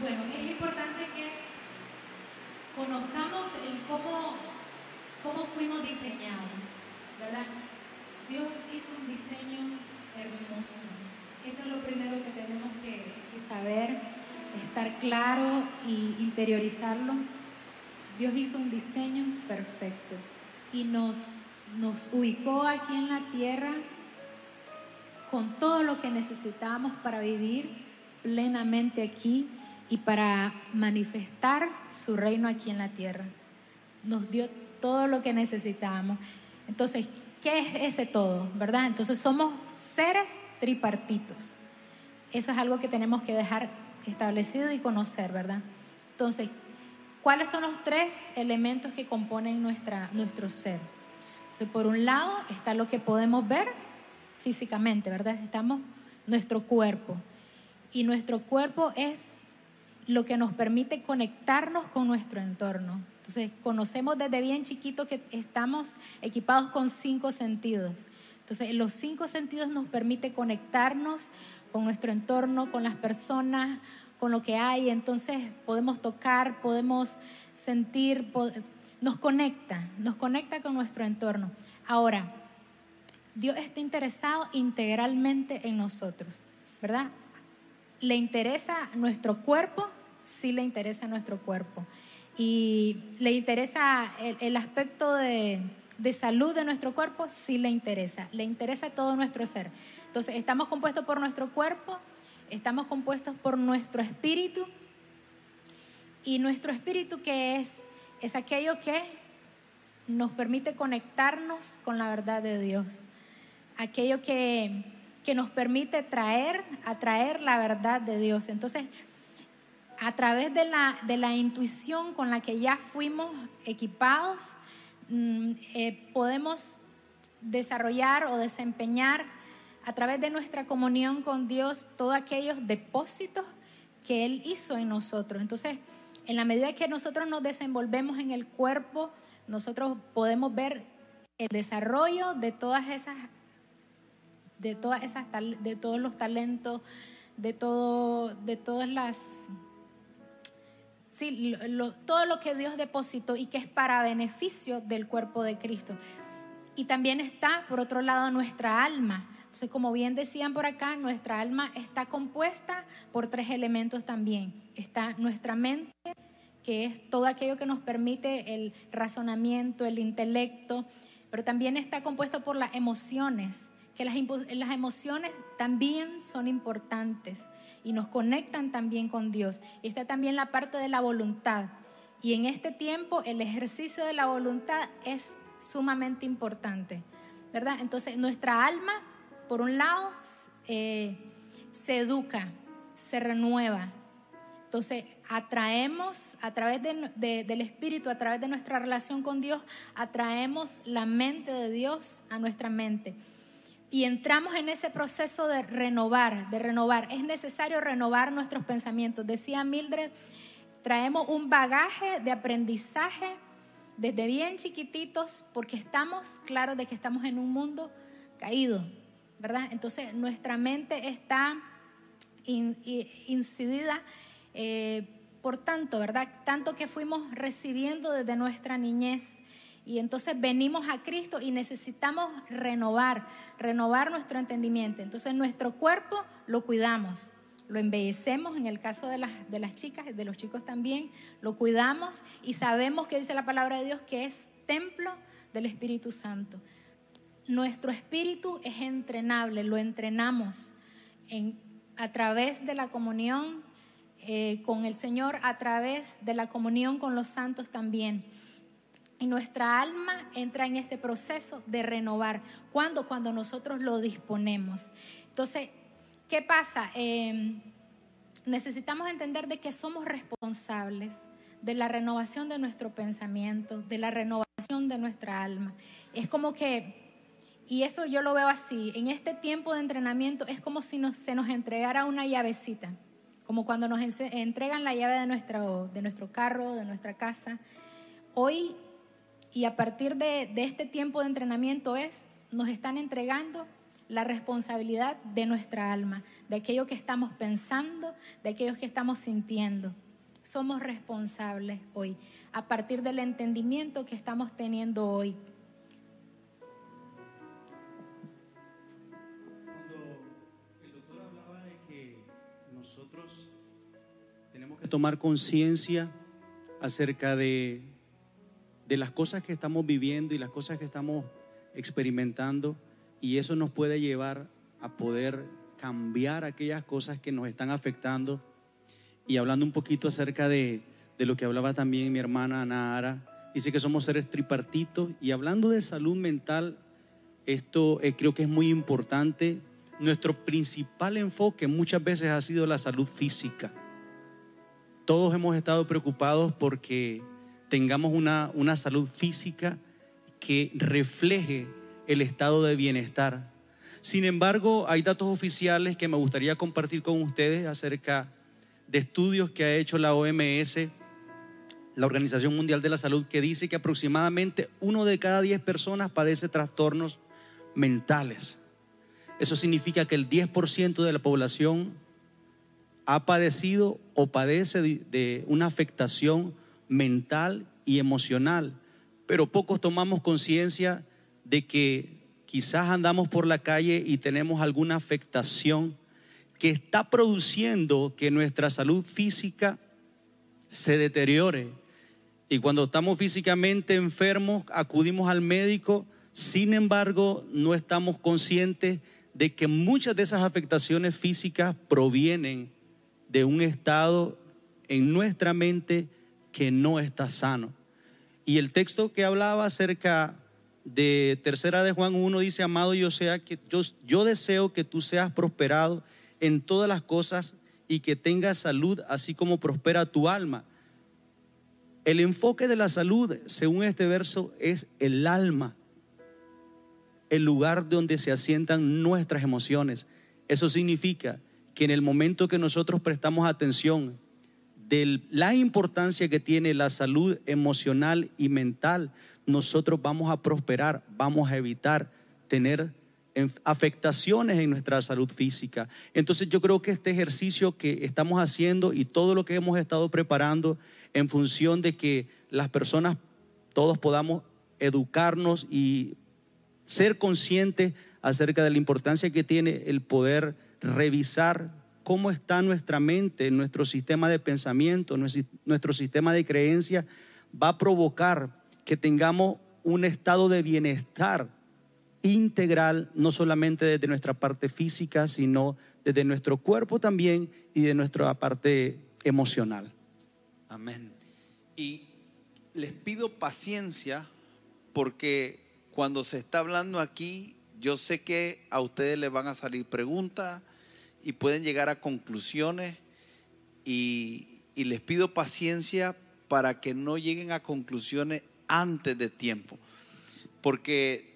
bueno, es importante que conozcamos el cómo, cómo fuimos diseñados, ¿verdad? Dios hizo un diseño hermoso. Eso es lo primero que tenemos que, que saber, estar claro y interiorizarlo Dios hizo un diseño perfecto y nos, nos ubicó aquí en la tierra con todo lo que necesitábamos para vivir plenamente aquí y para manifestar su reino aquí en la tierra. Nos dio todo lo que necesitábamos. Entonces, ¿qué es ese todo? ¿Verdad? Entonces somos seres tripartitos. Eso es algo que tenemos que dejar establecido y conocer, ¿verdad? Entonces, ¿Cuáles son los tres elementos que componen nuestra, nuestro ser? por un lado está lo que podemos ver físicamente, ¿verdad? Estamos nuestro cuerpo. Y nuestro cuerpo es lo que nos permite conectarnos con nuestro entorno. Entonces, conocemos desde bien chiquito que estamos equipados con cinco sentidos. Entonces, los cinco sentidos nos permite conectarnos con nuestro entorno, con las personas, con lo que hay, entonces podemos tocar, podemos sentir, nos conecta, nos conecta con nuestro entorno. Ahora, Dios está interesado integralmente en nosotros, ¿verdad? ¿Le interesa nuestro cuerpo? Sí le interesa nuestro cuerpo. Y le interesa el, aspecto de, de salud de nuestro cuerpo, sí le interesa. Le interesa todo nuestro ser. Entonces, estamos compuestos por nuestro cuerpo, estamos compuestos por nuestro espíritu. Y nuestro espíritu que es, es aquello que nos permite conectarnos con la verdad de Dios. Aquello que, que nos permite traer, atraer la verdad de Dios. Entonces, a través de la, de la intuición con la que ya fuimos equipados, mm, eh, podemos desarrollar o desempeñar a través de nuestra comunión con Dios todos aquellos depósitos que Él hizo en nosotros. Entonces, en la medida que nosotros nos desenvolvemos en el cuerpo, nosotros podemos ver el desarrollo de todas esas, de todas esas, de todos los talentos, de todo, de todas las, sí, todo lo que Dios depositó y que es para beneficio del cuerpo de Cristo. Y también está, por otro lado, nuestra alma. Entonces, como bien decían por acá, nuestra alma está compuesta por tres elementos también. Está nuestra mente, que es todo aquello que nos permite el razonamiento, el intelecto, pero también está compuesto por las emociones, que las, las emociones también son importantes y nos conectan también con Dios. Y está también la parte de la voluntad. Y en este tiempo el ejercicio de la voluntad es sumamente importante, ¿verdad? Entonces nuestra alma, por un lado, eh, se educa, se renueva. Entonces atraemos a través del Espíritu, a través de nuestra relación con Dios, atraemos la mente de Dios a nuestra mente. Y entramos en ese proceso de renovar, de renovar. Es necesario renovar nuestros pensamientos. Decía Mildred, traemos un bagaje de aprendizaje desde bien chiquititos porque estamos claros de que estamos en un mundo caído, ¿verdad? Entonces nuestra mente está incidida eh, por tanto, ¿verdad? Tanto que fuimos recibiendo desde nuestra niñez. Y entonces venimos a Cristo y necesitamos renovar, renovar nuestro entendimiento. Entonces nuestro cuerpo lo cuidamos, lo embellecemos, en el caso de las, de las chicas, de los chicos también, lo cuidamos y sabemos que dice la palabra de Dios que es templo del Espíritu Santo. Nuestro espíritu es entrenable, lo entrenamos en, a través de la comunión eh, con el Señor, a través de la comunión con los santos también. Y nuestra alma entra en este proceso de renovar. ¿Cuándo? Cuando nosotros lo disponemos. Entonces, ¿Qué pasa? Em, necesitamos entender de que somos responsables de la renovación de nuestro pensamiento, de la renovación de nuestra alma. Es como que, y eso yo lo veo así, en este tiempo de entrenamiento es como si se nos entregara una llavecita, como cuando nos entregan la llave de nuestro, de nuestro carro, de nuestra casa. Hoy y a partir de, de este tiempo de entrenamiento es, nos están entregando la responsabilidad de nuestra alma, de aquello que estamos pensando, de aquello que estamos sintiendo. Somos responsables hoy, a partir del entendimiento que estamos teniendo hoy. Tomar conciencia acerca de, de las cosas que estamos viviendo y las cosas que estamos experimentando, y eso nos puede llevar a poder cambiar aquellas cosas que nos están afectando. Y hablando un poquito acerca de, lo que hablaba también mi hermana Nahara, dice que somos seres tripartitos. Y hablando de salud mental, esto eh, creo que es muy importante. Nuestro principal enfoque muchas veces ha sido la salud física. Todos hemos estado preocupados porque tengamos una, una salud física que refleje el estado de bienestar. Sin embargo, hay datos oficiales que me gustaría compartir con ustedes acerca de estudios que ha hecho la OMS, la Organización Mundial de la Salud, que dice que aproximadamente uno de cada diez personas padece trastornos mentales. Eso significa que el 10% de la población ha padecido o padece de una afectación mental y emocional, pero pocos tomamos conciencia de que quizás andamos por la calle y tenemos alguna afectación que está produciendo que nuestra salud física se deteriore. Y cuando estamos físicamente enfermos, acudimos al médico, sin embargo, no estamos conscientes de que muchas de esas afectaciones físicas provienen de un estado en nuestra mente que no está sano. Y el texto que hablaba acerca de tercera de Juan 1 dice, amado, yo, sea que, yo, yo deseo que tú seas prosperado en todas las cosas y que tengas salud, así como prospera tu alma. El enfoque de la salud, según este verso, es el alma, el lugar donde se asientan nuestras emociones. Eso significa que en el momento que nosotros prestamos atención de la importancia que tiene la salud emocional y mental, nosotros vamos a prosperar, vamos a evitar tener afectaciones en nuestra salud física. Entonces yo creo que este ejercicio que estamos haciendo y todo lo que hemos estado preparando en función de que las personas, todos podamos educarnos y ser conscientes acerca de la importancia que tiene el poder revisar cómo está nuestra mente, nuestro sistema de pensamiento, nuestro sistema de creencia, va a provocar que tengamos un estado de bienestar integral, no solamente desde nuestra parte física, sino desde nuestro cuerpo también y de nuestra parte emocional. Amén. Y les pido paciencia porque cuando se está hablando aquí, yo sé que a ustedes les van a salir preguntas y pueden llegar a conclusiones y, les pido paciencia para que no lleguen a conclusiones antes de tiempo, porque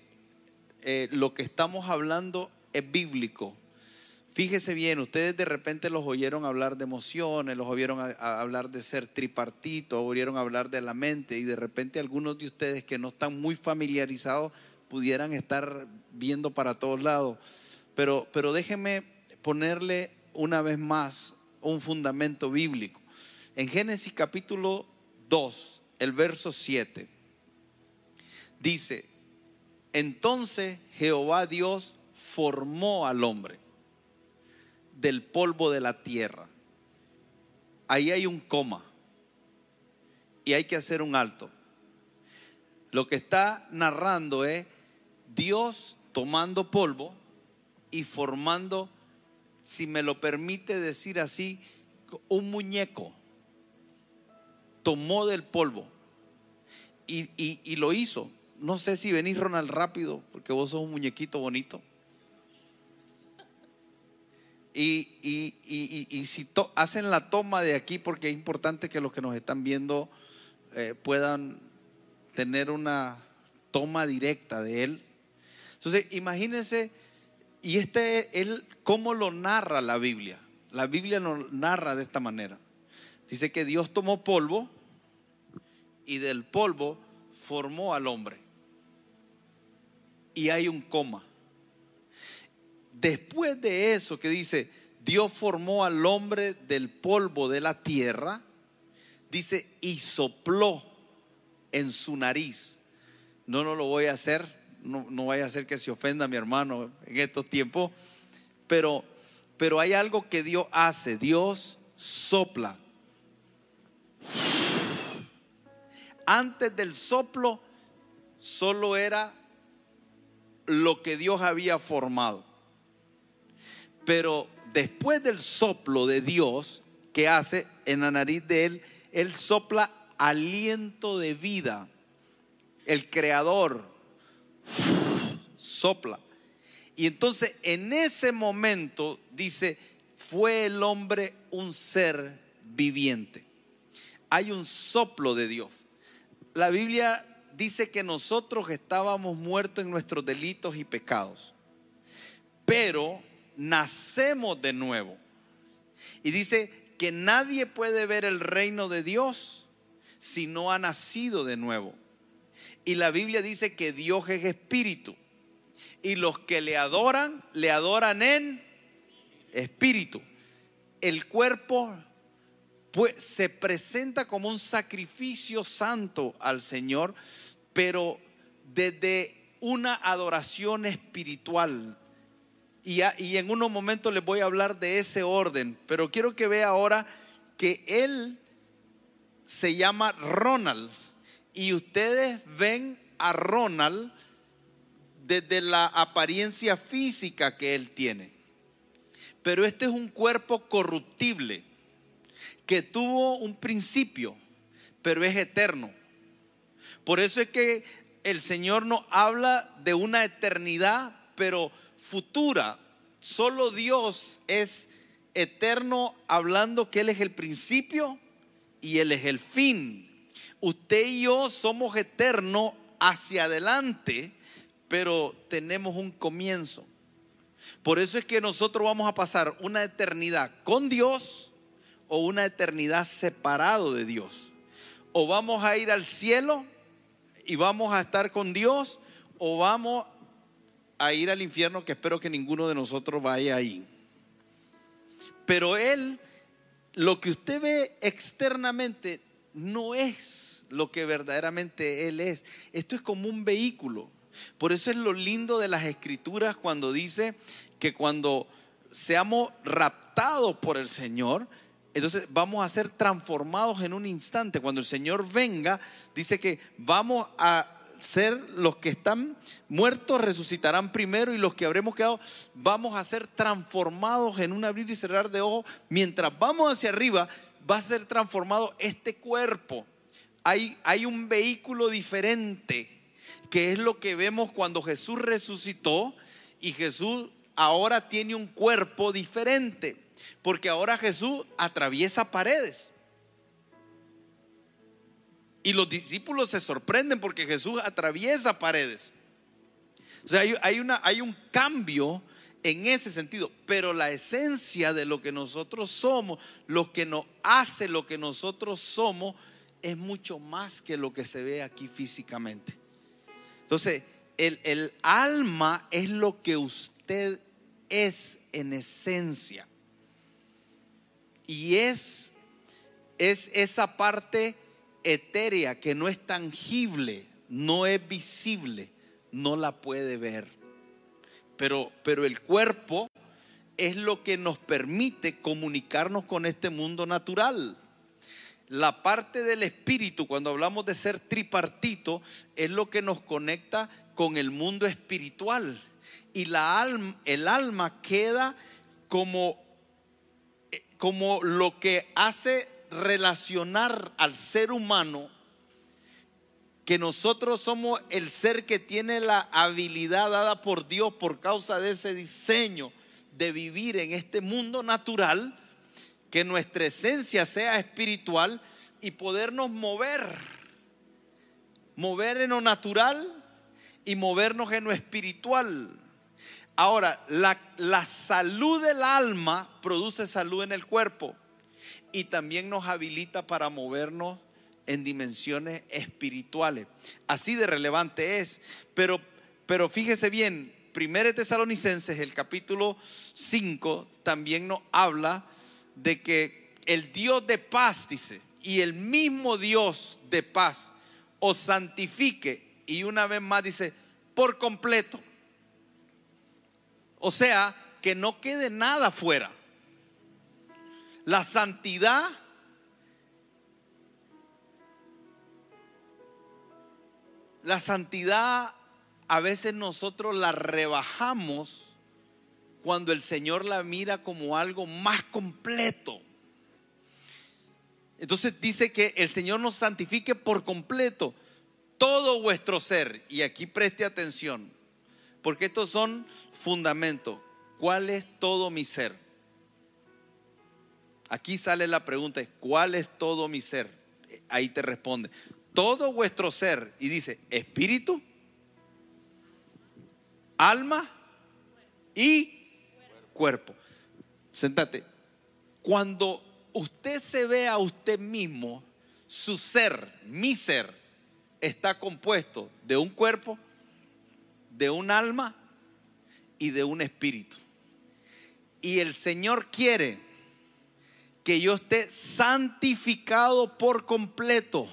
eh, lo que estamos hablando es bíblico. Fíjese bien, ustedes de repente los oyeron hablar de emociones, los oyeron hablar de ser tripartito, oyeron hablar de la mente y de repente algunos de ustedes que no están muy familiarizados pudieran estar viendo para todos lados. Pero, pero déjenme ponerle una vez más un fundamento bíblico. En Génesis capítulo 2, el verso 7, dice, entonces Jehová Dios formó al hombre del polvo de la tierra. Ahí hay un coma y hay que hacer un alto. Lo que está narrando es Dios tomando polvo y formando si me lo permite decir así, un muñeco. Tomó del polvo y, lo hizo. No sé si venís, Ronald, rápido, porque vos sos un muñequito bonito. Y, si hacen la toma de aquí, porque es importante que los que nos están viendo eh, puedan tener una toma directa de él. Entonces, imagínense y este es cómo lo narra la Biblia. La Biblia lo narra de esta manera. Dice que Dios tomó polvo y del polvo formó al hombre. Y hay un coma. Después de eso que dice, Dios formó al hombre del polvo de la tierra, dice, y sopló en su nariz. No, no lo voy a hacer no, vaya a ser que se ofenda mi hermano en estos tiempos, pero, pero hay algo que Dios hace, Dios sopla. Antes del soplo solo era lo que Dios había formado. Pero después del soplo de Dios que hace en la nariz de él, él sopla aliento de vida. El creador sopla. Y entonces en ese momento dice, fue el hombre un ser viviente. Hay un soplo de Dios. La Biblia dice que nosotros estábamos muertos en nuestros delitos y pecados, pero nacemos de nuevo. Y dice que nadie puede ver el reino de Dios si no ha nacido de nuevo. Y la Biblia dice que Dios es espíritu. Y los que le adoran, le adoran en espíritu. El cuerpo pues, se presenta como un sacrificio santo al Señor, pero desde una adoración espiritual. Y, y en unos momentos les voy a hablar de ese orden, pero quiero que vea ahora que él se llama Ronald y ustedes ven a Ronald desde la apariencia física que él tiene. Pero este es un cuerpo corruptible que tuvo un principio, pero es eterno. Por eso es que el Señor nos habla de una eternidad, pero futura. Solo Dios es eterno hablando que Él es el principio y Él es el fin usted y yo somos eternos hacia adelante, pero tenemos un comienzo. Por eso es que nosotros vamos a pasar una eternidad con Dios o una eternidad separado de Dios. O vamos a ir al cielo y vamos a estar con Dios o vamos a ir al infierno que espero que ninguno de nosotros vaya ahí. Pero Él, lo que usted ve externamente no es lo que verdaderamente Él es. Esto es como un vehículo. Por eso es lo lindo de las escrituras cuando dice que cuando seamos raptados por el Señor, entonces vamos a ser transformados en un instante. Cuando el Señor venga, dice que vamos a ser los que están muertos resucitarán primero y los que habremos quedado vamos a ser transformados en un abrir y cerrar de ojos. Mientras vamos hacia arriba, va a ser transformado este cuerpo. Hay, hay un vehículo diferente, que es lo que vemos cuando Jesús resucitó y Jesús ahora tiene un cuerpo diferente, porque ahora Jesús atraviesa paredes. Y los discípulos se sorprenden porque Jesús atraviesa paredes. O sea, hay, una, hay un cambio en ese sentido, pero la esencia de lo que nosotros somos, lo que nos hace lo que nosotros somos, es mucho más que lo que se ve aquí físicamente. Entonces, el, el alma es lo que usted es en esencia. Y es, es esa parte etérea, que no es tangible, no es visible, no la puede ver. Pero, pero el cuerpo es lo que nos permite comunicarnos con este mundo natural. La parte del espíritu, cuando hablamos de ser tripartito, es lo que nos conecta con el mundo espiritual. Y la alma, el alma queda como, eh, como lo que hace relacionar al ser humano que nosotros somos el ser que tiene la habilidad dada por Dios por causa de ese diseño de vivir en este mundo natural, que nuestra esencia sea espiritual y podernos mover, mover en lo natural y movernos en lo espiritual. Ahora, la, la salud del alma produce salud en el cuerpo y también nos habilita para movernos en dimensiones espirituales. Así de relevante es. Pero, pero fíjese bien, 1 Tesalonicenses, el capítulo 5, también nos habla de que el Dios de paz, dice, y el mismo Dios de paz os santifique. Y una vez más dice, por completo. O sea, que no quede nada fuera. La santidad La santidad a veces nosotros la rebajamos cuando el Señor la mira como algo más completo. Entonces dice que el Señor nos santifique por completo todo vuestro ser. Y aquí preste atención, porque estos son fundamentos. ¿Cuál es todo mi ser? Aquí sale la pregunta, ¿cuál es todo mi ser? Ahí te responde, todo vuestro ser. Y dice, espíritu, alma y cuerpo. Sentate. Cuando usted se ve a usted mismo, su ser, mi ser, está compuesto de un cuerpo, de un alma y de un espíritu. Y el Señor quiere que yo esté santificado por completo,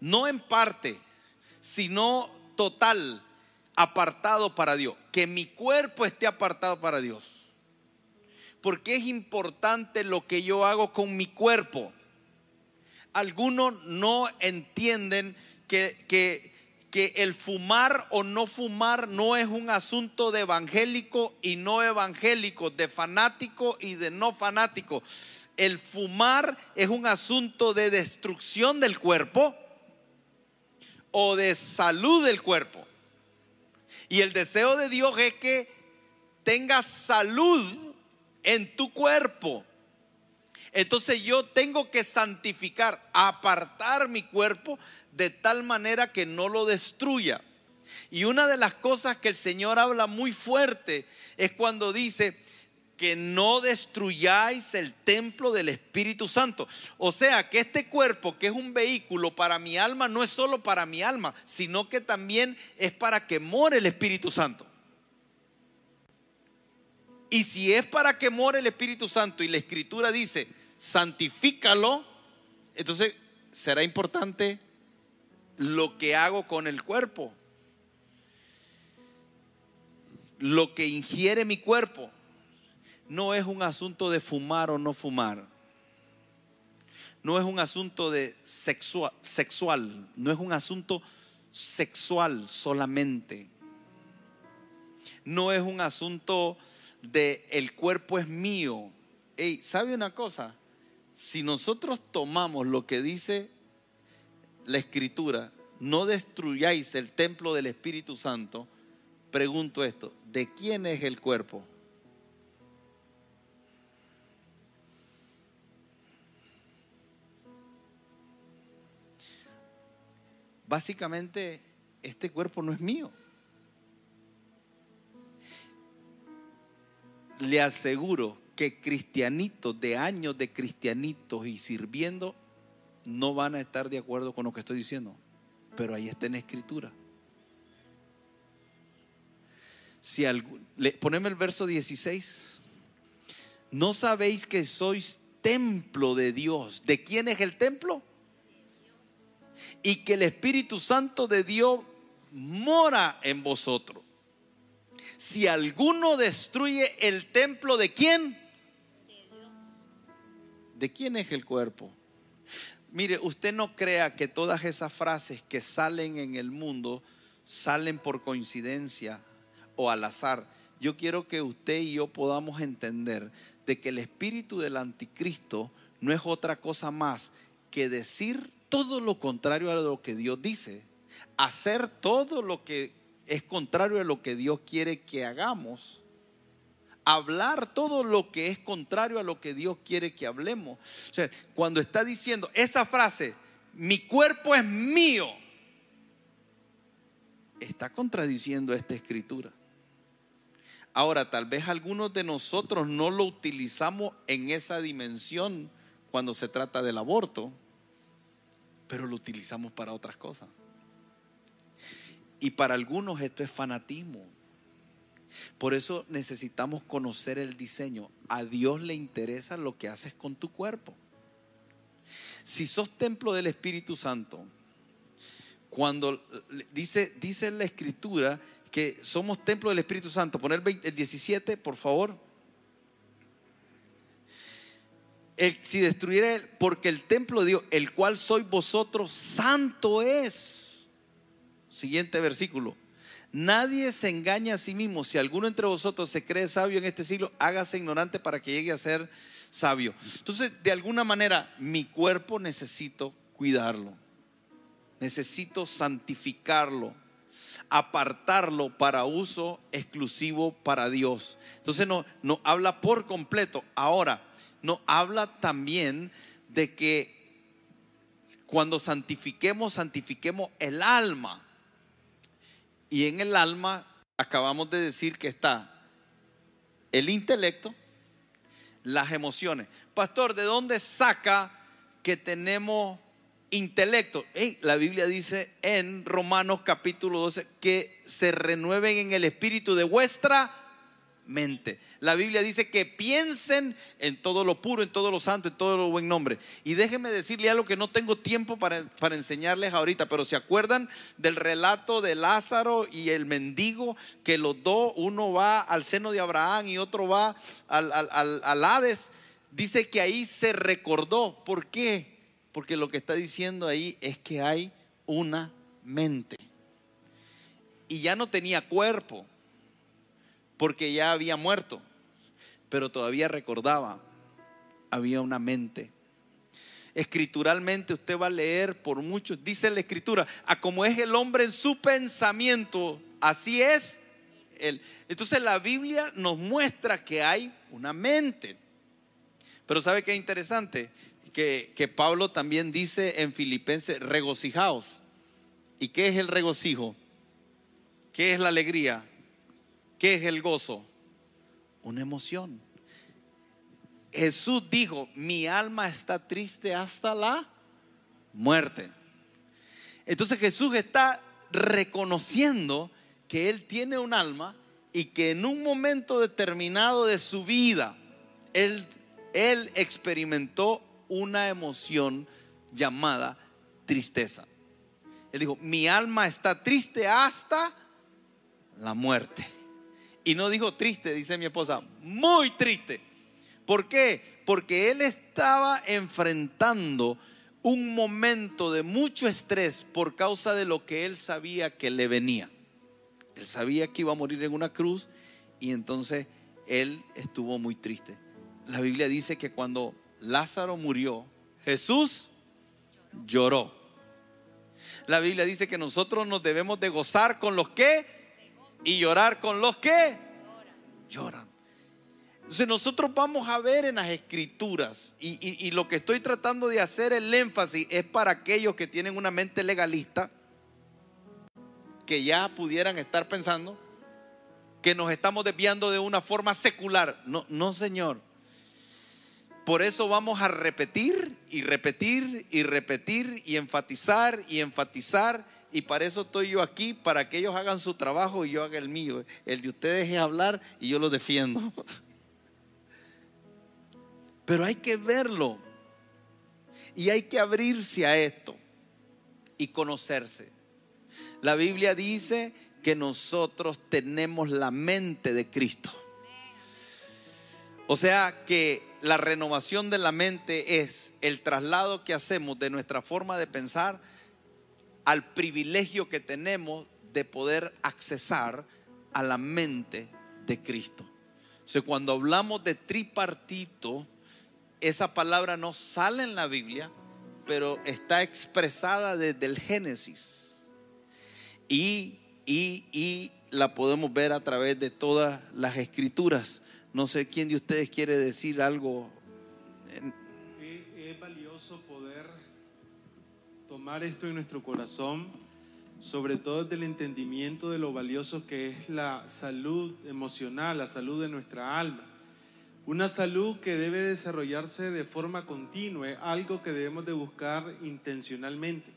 no en parte, sino total, apartado para Dios, que mi cuerpo esté apartado para Dios. Porque es importante lo que yo hago con mi cuerpo. Algunos no entienden que, que, que el fumar o no fumar no es un asunto de evangélico y no evangélico, de fanático y de no fanático el fumar es un asunto de destrucción del cuerpo o de salud del cuerpo. Y el deseo de Dios es que tengas salud en tu cuerpo. Entonces yo tengo que santificar, apartar mi cuerpo de tal manera que no lo destruya. Y una de las cosas que el Señor habla muy fuerte es cuando dice, que no destruyáis el templo del Espíritu Santo. O sea, que este cuerpo, que es un vehículo para mi alma, no es solo para mi alma, sino que también es para que more el Espíritu Santo. Y si es para que more el Espíritu Santo y la Escritura dice, santifícalo, entonces será importante lo que hago con el cuerpo, lo que ingiere mi cuerpo no es un asunto de fumar o no fumar. No es un asunto de sexual, sexual, no es un asunto sexual solamente. No es un asunto de el cuerpo es mío. Ey, ¿sabe una cosa? Si nosotros tomamos lo que dice la escritura, no destruyáis el templo del Espíritu Santo, pregunto esto, ¿de quién es el cuerpo? Básicamente, este cuerpo no es mío. Le aseguro que cristianitos de años de cristianitos y sirviendo no van a estar de acuerdo con lo que estoy diciendo. Pero ahí está en escritura. Si algo, poneme el verso 16. ¿No sabéis que sois templo de Dios? ¿De quién es el templo? Y que el Espíritu Santo de Dios mora en vosotros. Si alguno destruye el templo de quién? ¿De quién es el cuerpo? Mire, usted no crea que todas esas frases que salen en el mundo salen por coincidencia o al azar. Yo quiero que usted y yo podamos entender de que el espíritu del anticristo no es otra cosa más que decir todo lo contrario a lo que Dios dice, hacer todo lo que es contrario a lo que Dios quiere que hagamos, hablar todo lo que es contrario a lo que Dios quiere que hablemos. O sea, cuando está diciendo esa frase, mi cuerpo es mío, está contradiciendo esta escritura. Ahora, tal vez algunos de nosotros no lo utilizamos en esa dimensión cuando se trata del aborto, pero lo utilizamos para otras cosas. Y para algunos esto es fanatismo. Por eso necesitamos conocer el diseño. A Dios le interesa lo que haces con tu cuerpo. Si sos templo del Espíritu Santo, cuando dice, dice la escritura que somos templo del Espíritu Santo, poner el 17, por favor. Si destruyera, porque el templo de Dios, el cual sois vosotros, santo es. Siguiente versículo. Nadie se engaña a sí mismo. Si alguno entre vosotros se cree sabio en este siglo, hágase ignorante para que llegue a ser sabio. Entonces, de alguna manera, mi cuerpo necesito cuidarlo. Necesito santificarlo, apartarlo para uso exclusivo para Dios. Entonces, no, no habla por completo. Ahora, no habla también de que cuando santifiquemos, santifiquemos el alma. Y en el alma acabamos de decir que está el intelecto, las emociones. Pastor, ¿de dónde saca que tenemos intelecto? la Biblia dice en Romanos capítulo 12 que se renueven en el espíritu de vuestra mente. La Biblia dice que piensen en todo lo puro, en todo lo santo, en todo lo buen nombre. Y déjenme decirle algo que no tengo tiempo para, para enseñarles ahorita, pero ¿se acuerdan del relato de Lázaro y el mendigo? Que los dos, uno va al seno de Abraham y otro va al, al, al Hades. Dice que ahí se recordó. ¿Por qué? Porque lo que está diciendo ahí es que hay una mente. Y ya no tenía cuerpo porque ya había muerto, pero todavía recordaba, había una mente. Escrituralmente usted va a leer por muchos, dice la escritura, a como es el hombre en su pensamiento, así es él. Entonces la Biblia nos muestra que hay una mente. Pero ¿sabe qué es interesante? Que, que Pablo también dice en Filipenses, regocijaos. ¿Y qué es el regocijo? ¿Qué es la alegría? ¿Qué es el gozo? Una emoción. Jesús dijo, mi alma está triste hasta la muerte. Entonces Jesús está reconociendo que Él tiene un alma y que en un momento determinado de su vida, Él, experimentó una emoción llamada tristeza. Él dijo, mi alma está triste hasta la muerte. Y no dijo triste, dice mi esposa, muy triste. ¿Por qué? Porque él estaba enfrentando un momento de mucho estrés por causa de lo que él sabía que le venía. Él sabía que iba a morir en una cruz y entonces él estuvo muy triste. La Biblia dice que cuando Lázaro murió, Jesús lloró. La Biblia dice que nosotros nos debemos de gozar con los que y llorar con los que lloran. Entonces nosotros vamos a ver en las escrituras y, y, lo que estoy tratando de hacer el énfasis es para aquellos que tienen una mente legalista, que ya pudieran estar pensando que nos estamos desviando de una forma secular. No, no señor. Por eso vamos a repetir y repetir y repetir y enfatizar y enfatizar. Y para eso estoy yo aquí, para que ellos hagan su trabajo y yo haga el mío. El de ustedes es hablar y yo lo defiendo. (laughs) Pero hay que verlo. Y hay que abrirse a esto y conocerse. La Biblia dice que nosotros tenemos la mente de Cristo. O sea que la renovación de la mente es el traslado que hacemos de nuestra forma de pensar al privilegio que tenemos de poder accesar a la mente de Cristo. O sea, cuando hablamos de tripartito, esa palabra no sale en la Biblia, pero está expresada desde el Génesis. Y, la podemos ver a través de todas las escrituras. No sé quién de ustedes quiere decir algo. Es valioso poder tomar esto en nuestro corazón, sobre todo desde el entendimiento de lo valioso que es la salud emocional, la salud de nuestra alma. Una salud que debe desarrollarse de forma continua, algo que debemos de buscar intencionalmente.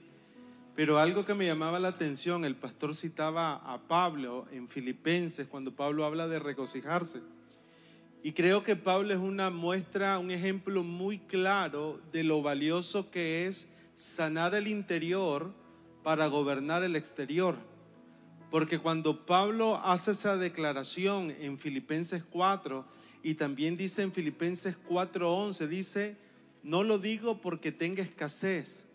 Pero algo que me llamaba la atención, el pastor citaba a Pablo en Filipenses cuando Pablo habla de regocijarse. Y creo que Pablo es una muestra, un ejemplo muy claro de lo valioso que es sanar el interior para gobernar el exterior. Porque cuando Pablo hace esa declaración en Filipenses 4 y también dice en Filipenses 4:11, dice, no lo digo porque tenga escasez,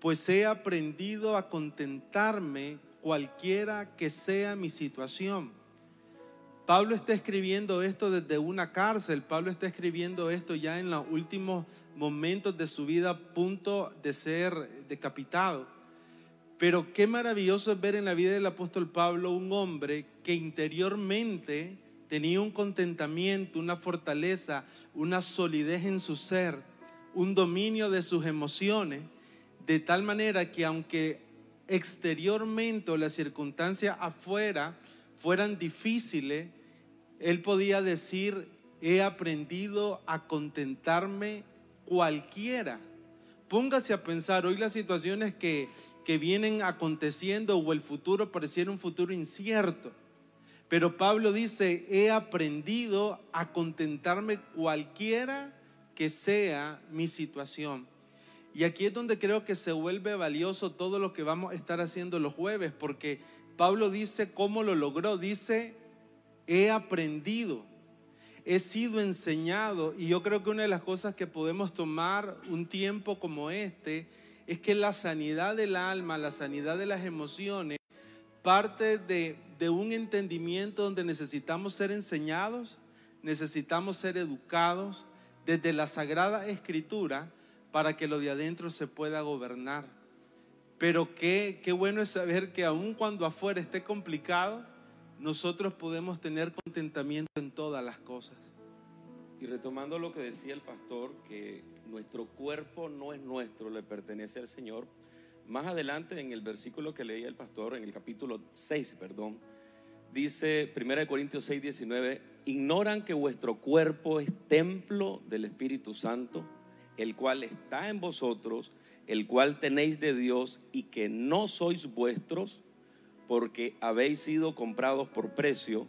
pues he aprendido a contentarme cualquiera que sea mi situación Pablo está escribiendo esto desde una cárcel, Pablo está escribiendo esto ya en los últimos momentos de su vida, a punto de ser decapitado. Pero qué maravilloso es ver en la vida del apóstol Pablo un hombre que interiormente tenía un contentamiento, una fortaleza, una solidez en su ser, un dominio de sus emociones, de tal manera que aunque exteriormente las circunstancias afuera fueran difíciles, él podía decir, he aprendido a contentarme cualquiera. Póngase a pensar, hoy las situaciones que, que vienen aconteciendo o el futuro pareciera un futuro incierto. Pero Pablo dice, he aprendido a contentarme cualquiera que sea mi situación. Y aquí es donde creo que se vuelve valioso todo lo que vamos a estar haciendo los jueves, porque Pablo dice cómo lo logró. Dice, he aprendido, he sido enseñado y yo creo que una de las cosas que podemos tomar un tiempo como este es que la sanidad del alma, la sanidad de las emociones, parte de, un entendimiento donde necesitamos ser enseñados, necesitamos ser educados desde la Sagrada Escritura para que lo de adentro se pueda gobernar. Pero qué, qué bueno es saber que aun cuando afuera esté complicado, nosotros podemos tener contentamiento en todas las cosas. Y retomando lo que decía el pastor, que nuestro cuerpo no es nuestro, le pertenece al Señor. Más adelante en el versículo que leía el pastor, en el capítulo 6, perdón, dice 1 Corintios 6, 19, ignoran que vuestro cuerpo es templo del Espíritu Santo, el cual está en vosotros, el cual tenéis de Dios y que no sois vuestros porque habéis sido comprados por precio.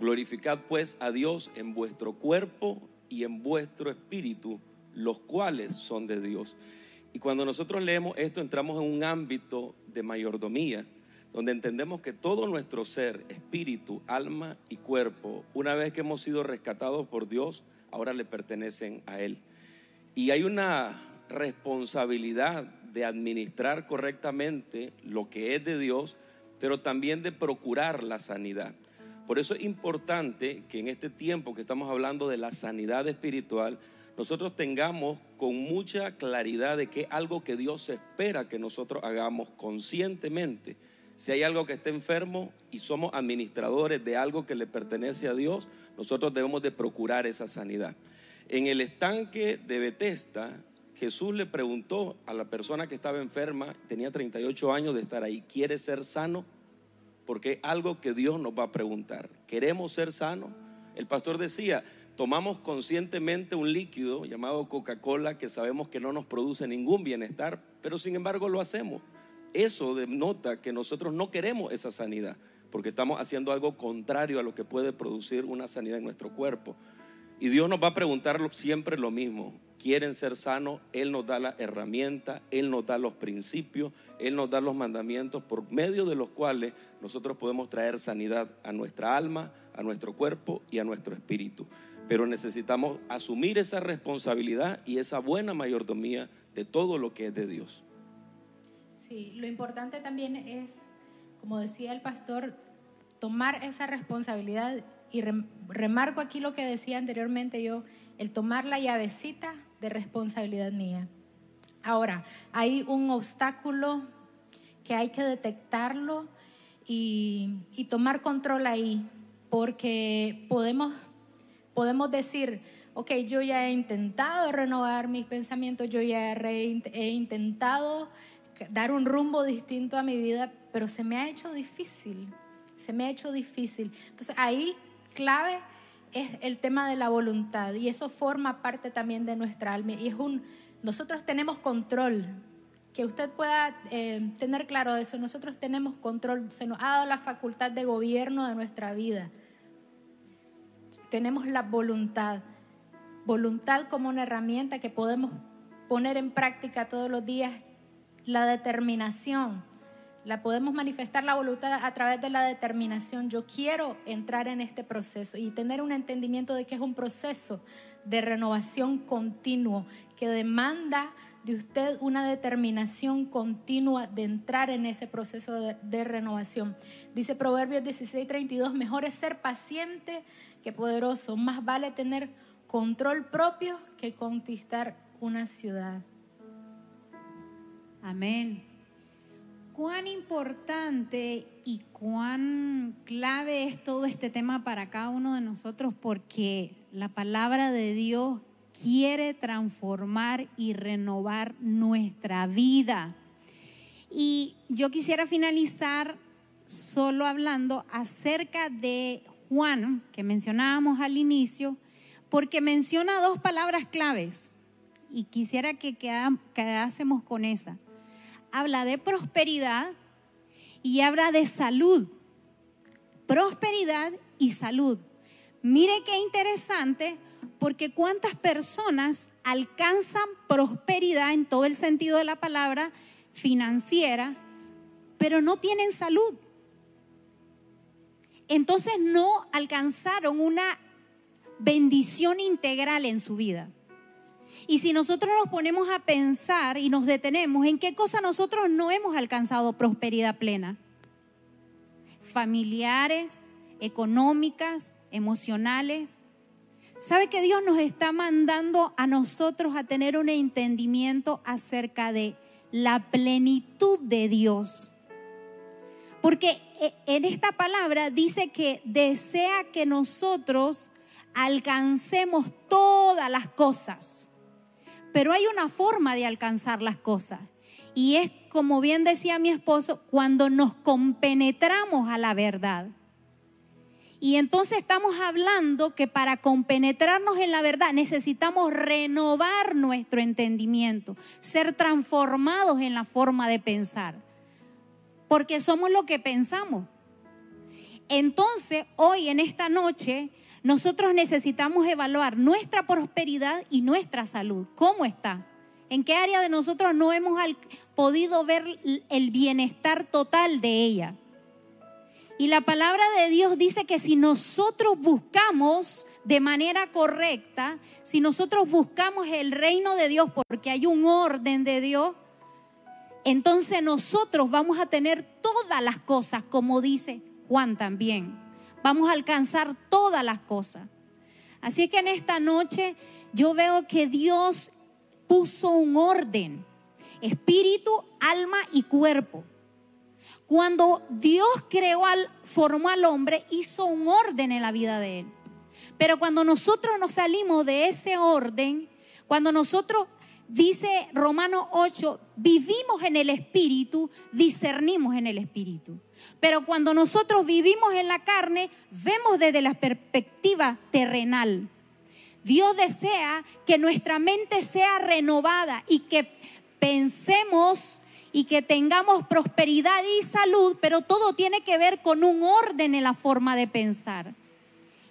Glorificad pues a Dios en vuestro cuerpo y en vuestro espíritu, los cuales son de Dios. Y cuando nosotros leemos esto, entramos en un ámbito de mayordomía, donde entendemos que todo nuestro ser, espíritu, alma y cuerpo, una vez que hemos sido rescatados por Dios, ahora le pertenecen a Él. Y hay una responsabilidad de administrar correctamente lo que es de Dios, pero también de procurar la sanidad. Por eso es importante que en este tiempo que estamos hablando de la sanidad espiritual, nosotros tengamos con mucha claridad de que es algo que Dios espera que nosotros hagamos conscientemente. Si hay algo que está enfermo y somos administradores de algo que le pertenece a Dios, nosotros debemos de procurar esa sanidad. En el estanque de Bethesda, Jesús le preguntó a la persona que estaba enferma, tenía 38 años de estar ahí, ¿quiere ser sano? Porque es algo que Dios nos va a preguntar. ¿Queremos ser sanos? El pastor decía, tomamos conscientemente un líquido llamado Coca-Cola que sabemos que no nos produce ningún bienestar, pero sin embargo lo hacemos. Eso denota que nosotros no queremos esa sanidad, porque estamos haciendo algo contrario a lo que puede producir una sanidad en nuestro cuerpo. Y Dios nos va a preguntar siempre lo mismo. ¿Quieren ser sanos? Él nos da la herramienta, Él nos da los principios, Él nos da los mandamientos por medio de los cuales nosotros podemos traer sanidad a nuestra alma, a nuestro cuerpo y a nuestro espíritu. Pero necesitamos asumir esa responsabilidad y esa buena mayordomía de todo lo que es de Dios. Sí, lo importante también es, como decía el pastor, tomar esa responsabilidad y remarco aquí lo que decía anteriormente yo, el tomar la llavecita de responsabilidad mía. Ahora, hay un obstáculo que hay que detectarlo y, tomar control ahí, porque podemos Podemos decir, ok, yo ya he intentado renovar mis pensamientos, yo ya he, intentado dar un rumbo distinto a mi vida, pero se me ha hecho difícil, se me ha hecho difícil. Entonces ahí clave es el tema de la voluntad y eso forma parte también de nuestra alma y es un, nosotros tenemos control, que usted pueda eh, tener claro eso, nosotros tenemos control, se nos ha dado la facultad de gobierno de nuestra vida tenemos la voluntad. Voluntad como una herramienta que podemos poner en práctica todos los días. La determinación. La podemos manifestar la voluntad a través de la determinación. Yo quiero entrar en este proceso y tener un entendimiento de que es un proceso de renovación continuo que demanda de usted una determinación continua de entrar en ese proceso de, renovación. Dice Proverbios 16:32, mejor es ser paciente que poderoso. Más vale tener control propio que conquistar una ciudad. Amén. Cuán importante y cuán clave es todo este tema para cada uno de nosotros porque la palabra de Dios quiere transformar y renovar nuestra vida. Y yo quisiera finalizar solo hablando acerca de Juan, que mencionábamos al inicio, porque menciona dos palabras claves y quisiera que quedásemos con esa. Habla de prosperidad y habla de salud. Prosperidad y salud. Mire qué interesante, porque cuántas personas alcanzan prosperidad en todo el sentido de la palabra financiera, pero no tienen salud entonces no alcanzaron una bendición integral en su vida. Y si nosotros nos ponemos a pensar y nos detenemos, ¿en qué cosa nosotros no hemos alcanzado prosperidad plena? Familiares, económicas, emocionales. ¿Sabe que Dios nos está mandando a nosotros a tener un entendimiento acerca de la plenitud de Dios? Porque eh, en esta palabra dice que desea que nosotros alcancemos todas las cosas. Pero hay una forma de alcanzar las cosas. Y es, como bien decía mi esposo, cuando nos compenetramos a la verdad. Y entonces estamos hablando que para compenetrarnos en la verdad necesitamos renovar nuestro entendimiento, ser transformados en la forma de pensar porque somos lo que pensamos. Entonces, hoy en esta noche, nosotros necesitamos evaluar nuestra prosperidad y nuestra salud. ¿Cómo está? ¿En qué área de nosotros no hemos podido ver el bienestar total de ella? Y la palabra de Dios dice que si nosotros buscamos de manera correcta, si nosotros buscamos el reino de Dios porque hay un orden de Dios, entonces nosotros vamos a tener todas las cosas, como dice Juan también. Vamos a alcanzar todas las cosas. Así que en esta noche yo veo que Dios puso un orden, espíritu, alma y cuerpo. Cuando Dios creó al, formó al hombre, hizo un orden en la vida de él. Pero cuando nosotros nos salimos de ese orden, cuando nosotros, dice Romano 8, vivimos en el espíritu, discernimos en el espíritu. Pero cuando nosotros vivimos en la carne, vemos desde la perspectiva terrenal. Dios desea que nuestra mente sea renovada y que pensemos y que tengamos prosperidad y salud, pero todo tiene que ver con un orden en la forma de pensar.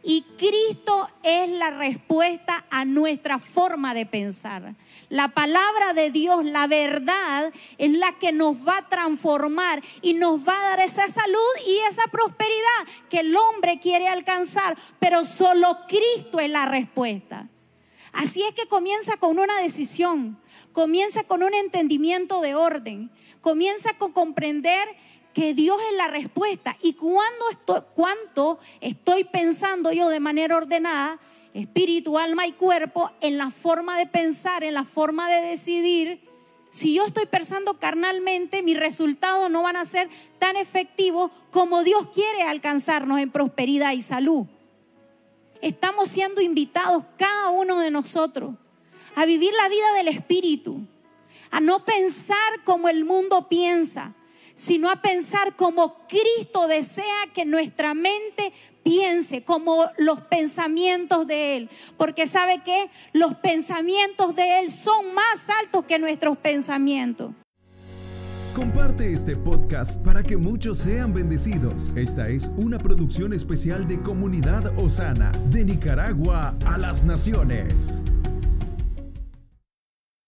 Y Cristo es la respuesta a nuestra forma de pensar. La palabra de Dios, la verdad, es la que nos va a transformar y nos va a dar esa salud y esa prosperidad que el hombre quiere alcanzar, pero solo Cristo es la respuesta. Así es que comienza con una decisión, comienza con un entendimiento de orden, comienza con comprender que Dios es la respuesta. Y cuando estoy, cuánto estoy pensando yo de manera ordenada, espíritu, alma y cuerpo, en la forma de pensar, en la forma de decidir, si yo estoy pensando carnalmente, mis resultados no van a ser tan efectivos como Dios quiere alcanzarnos en prosperidad y salud estamos siendo invitados cada uno de nosotros a vivir la vida del Espíritu, a no pensar como el mundo piensa, sino a pensar como Cristo desea que nuestra mente piense, como los pensamientos de Él. Porque sabe que los pensamientos de Él son más altos que nuestros pensamientos. Comparte este podcast para que muchos sean bendecidos. Esta es una producción especial de Comunidad Osana, de Nicaragua a las Naciones.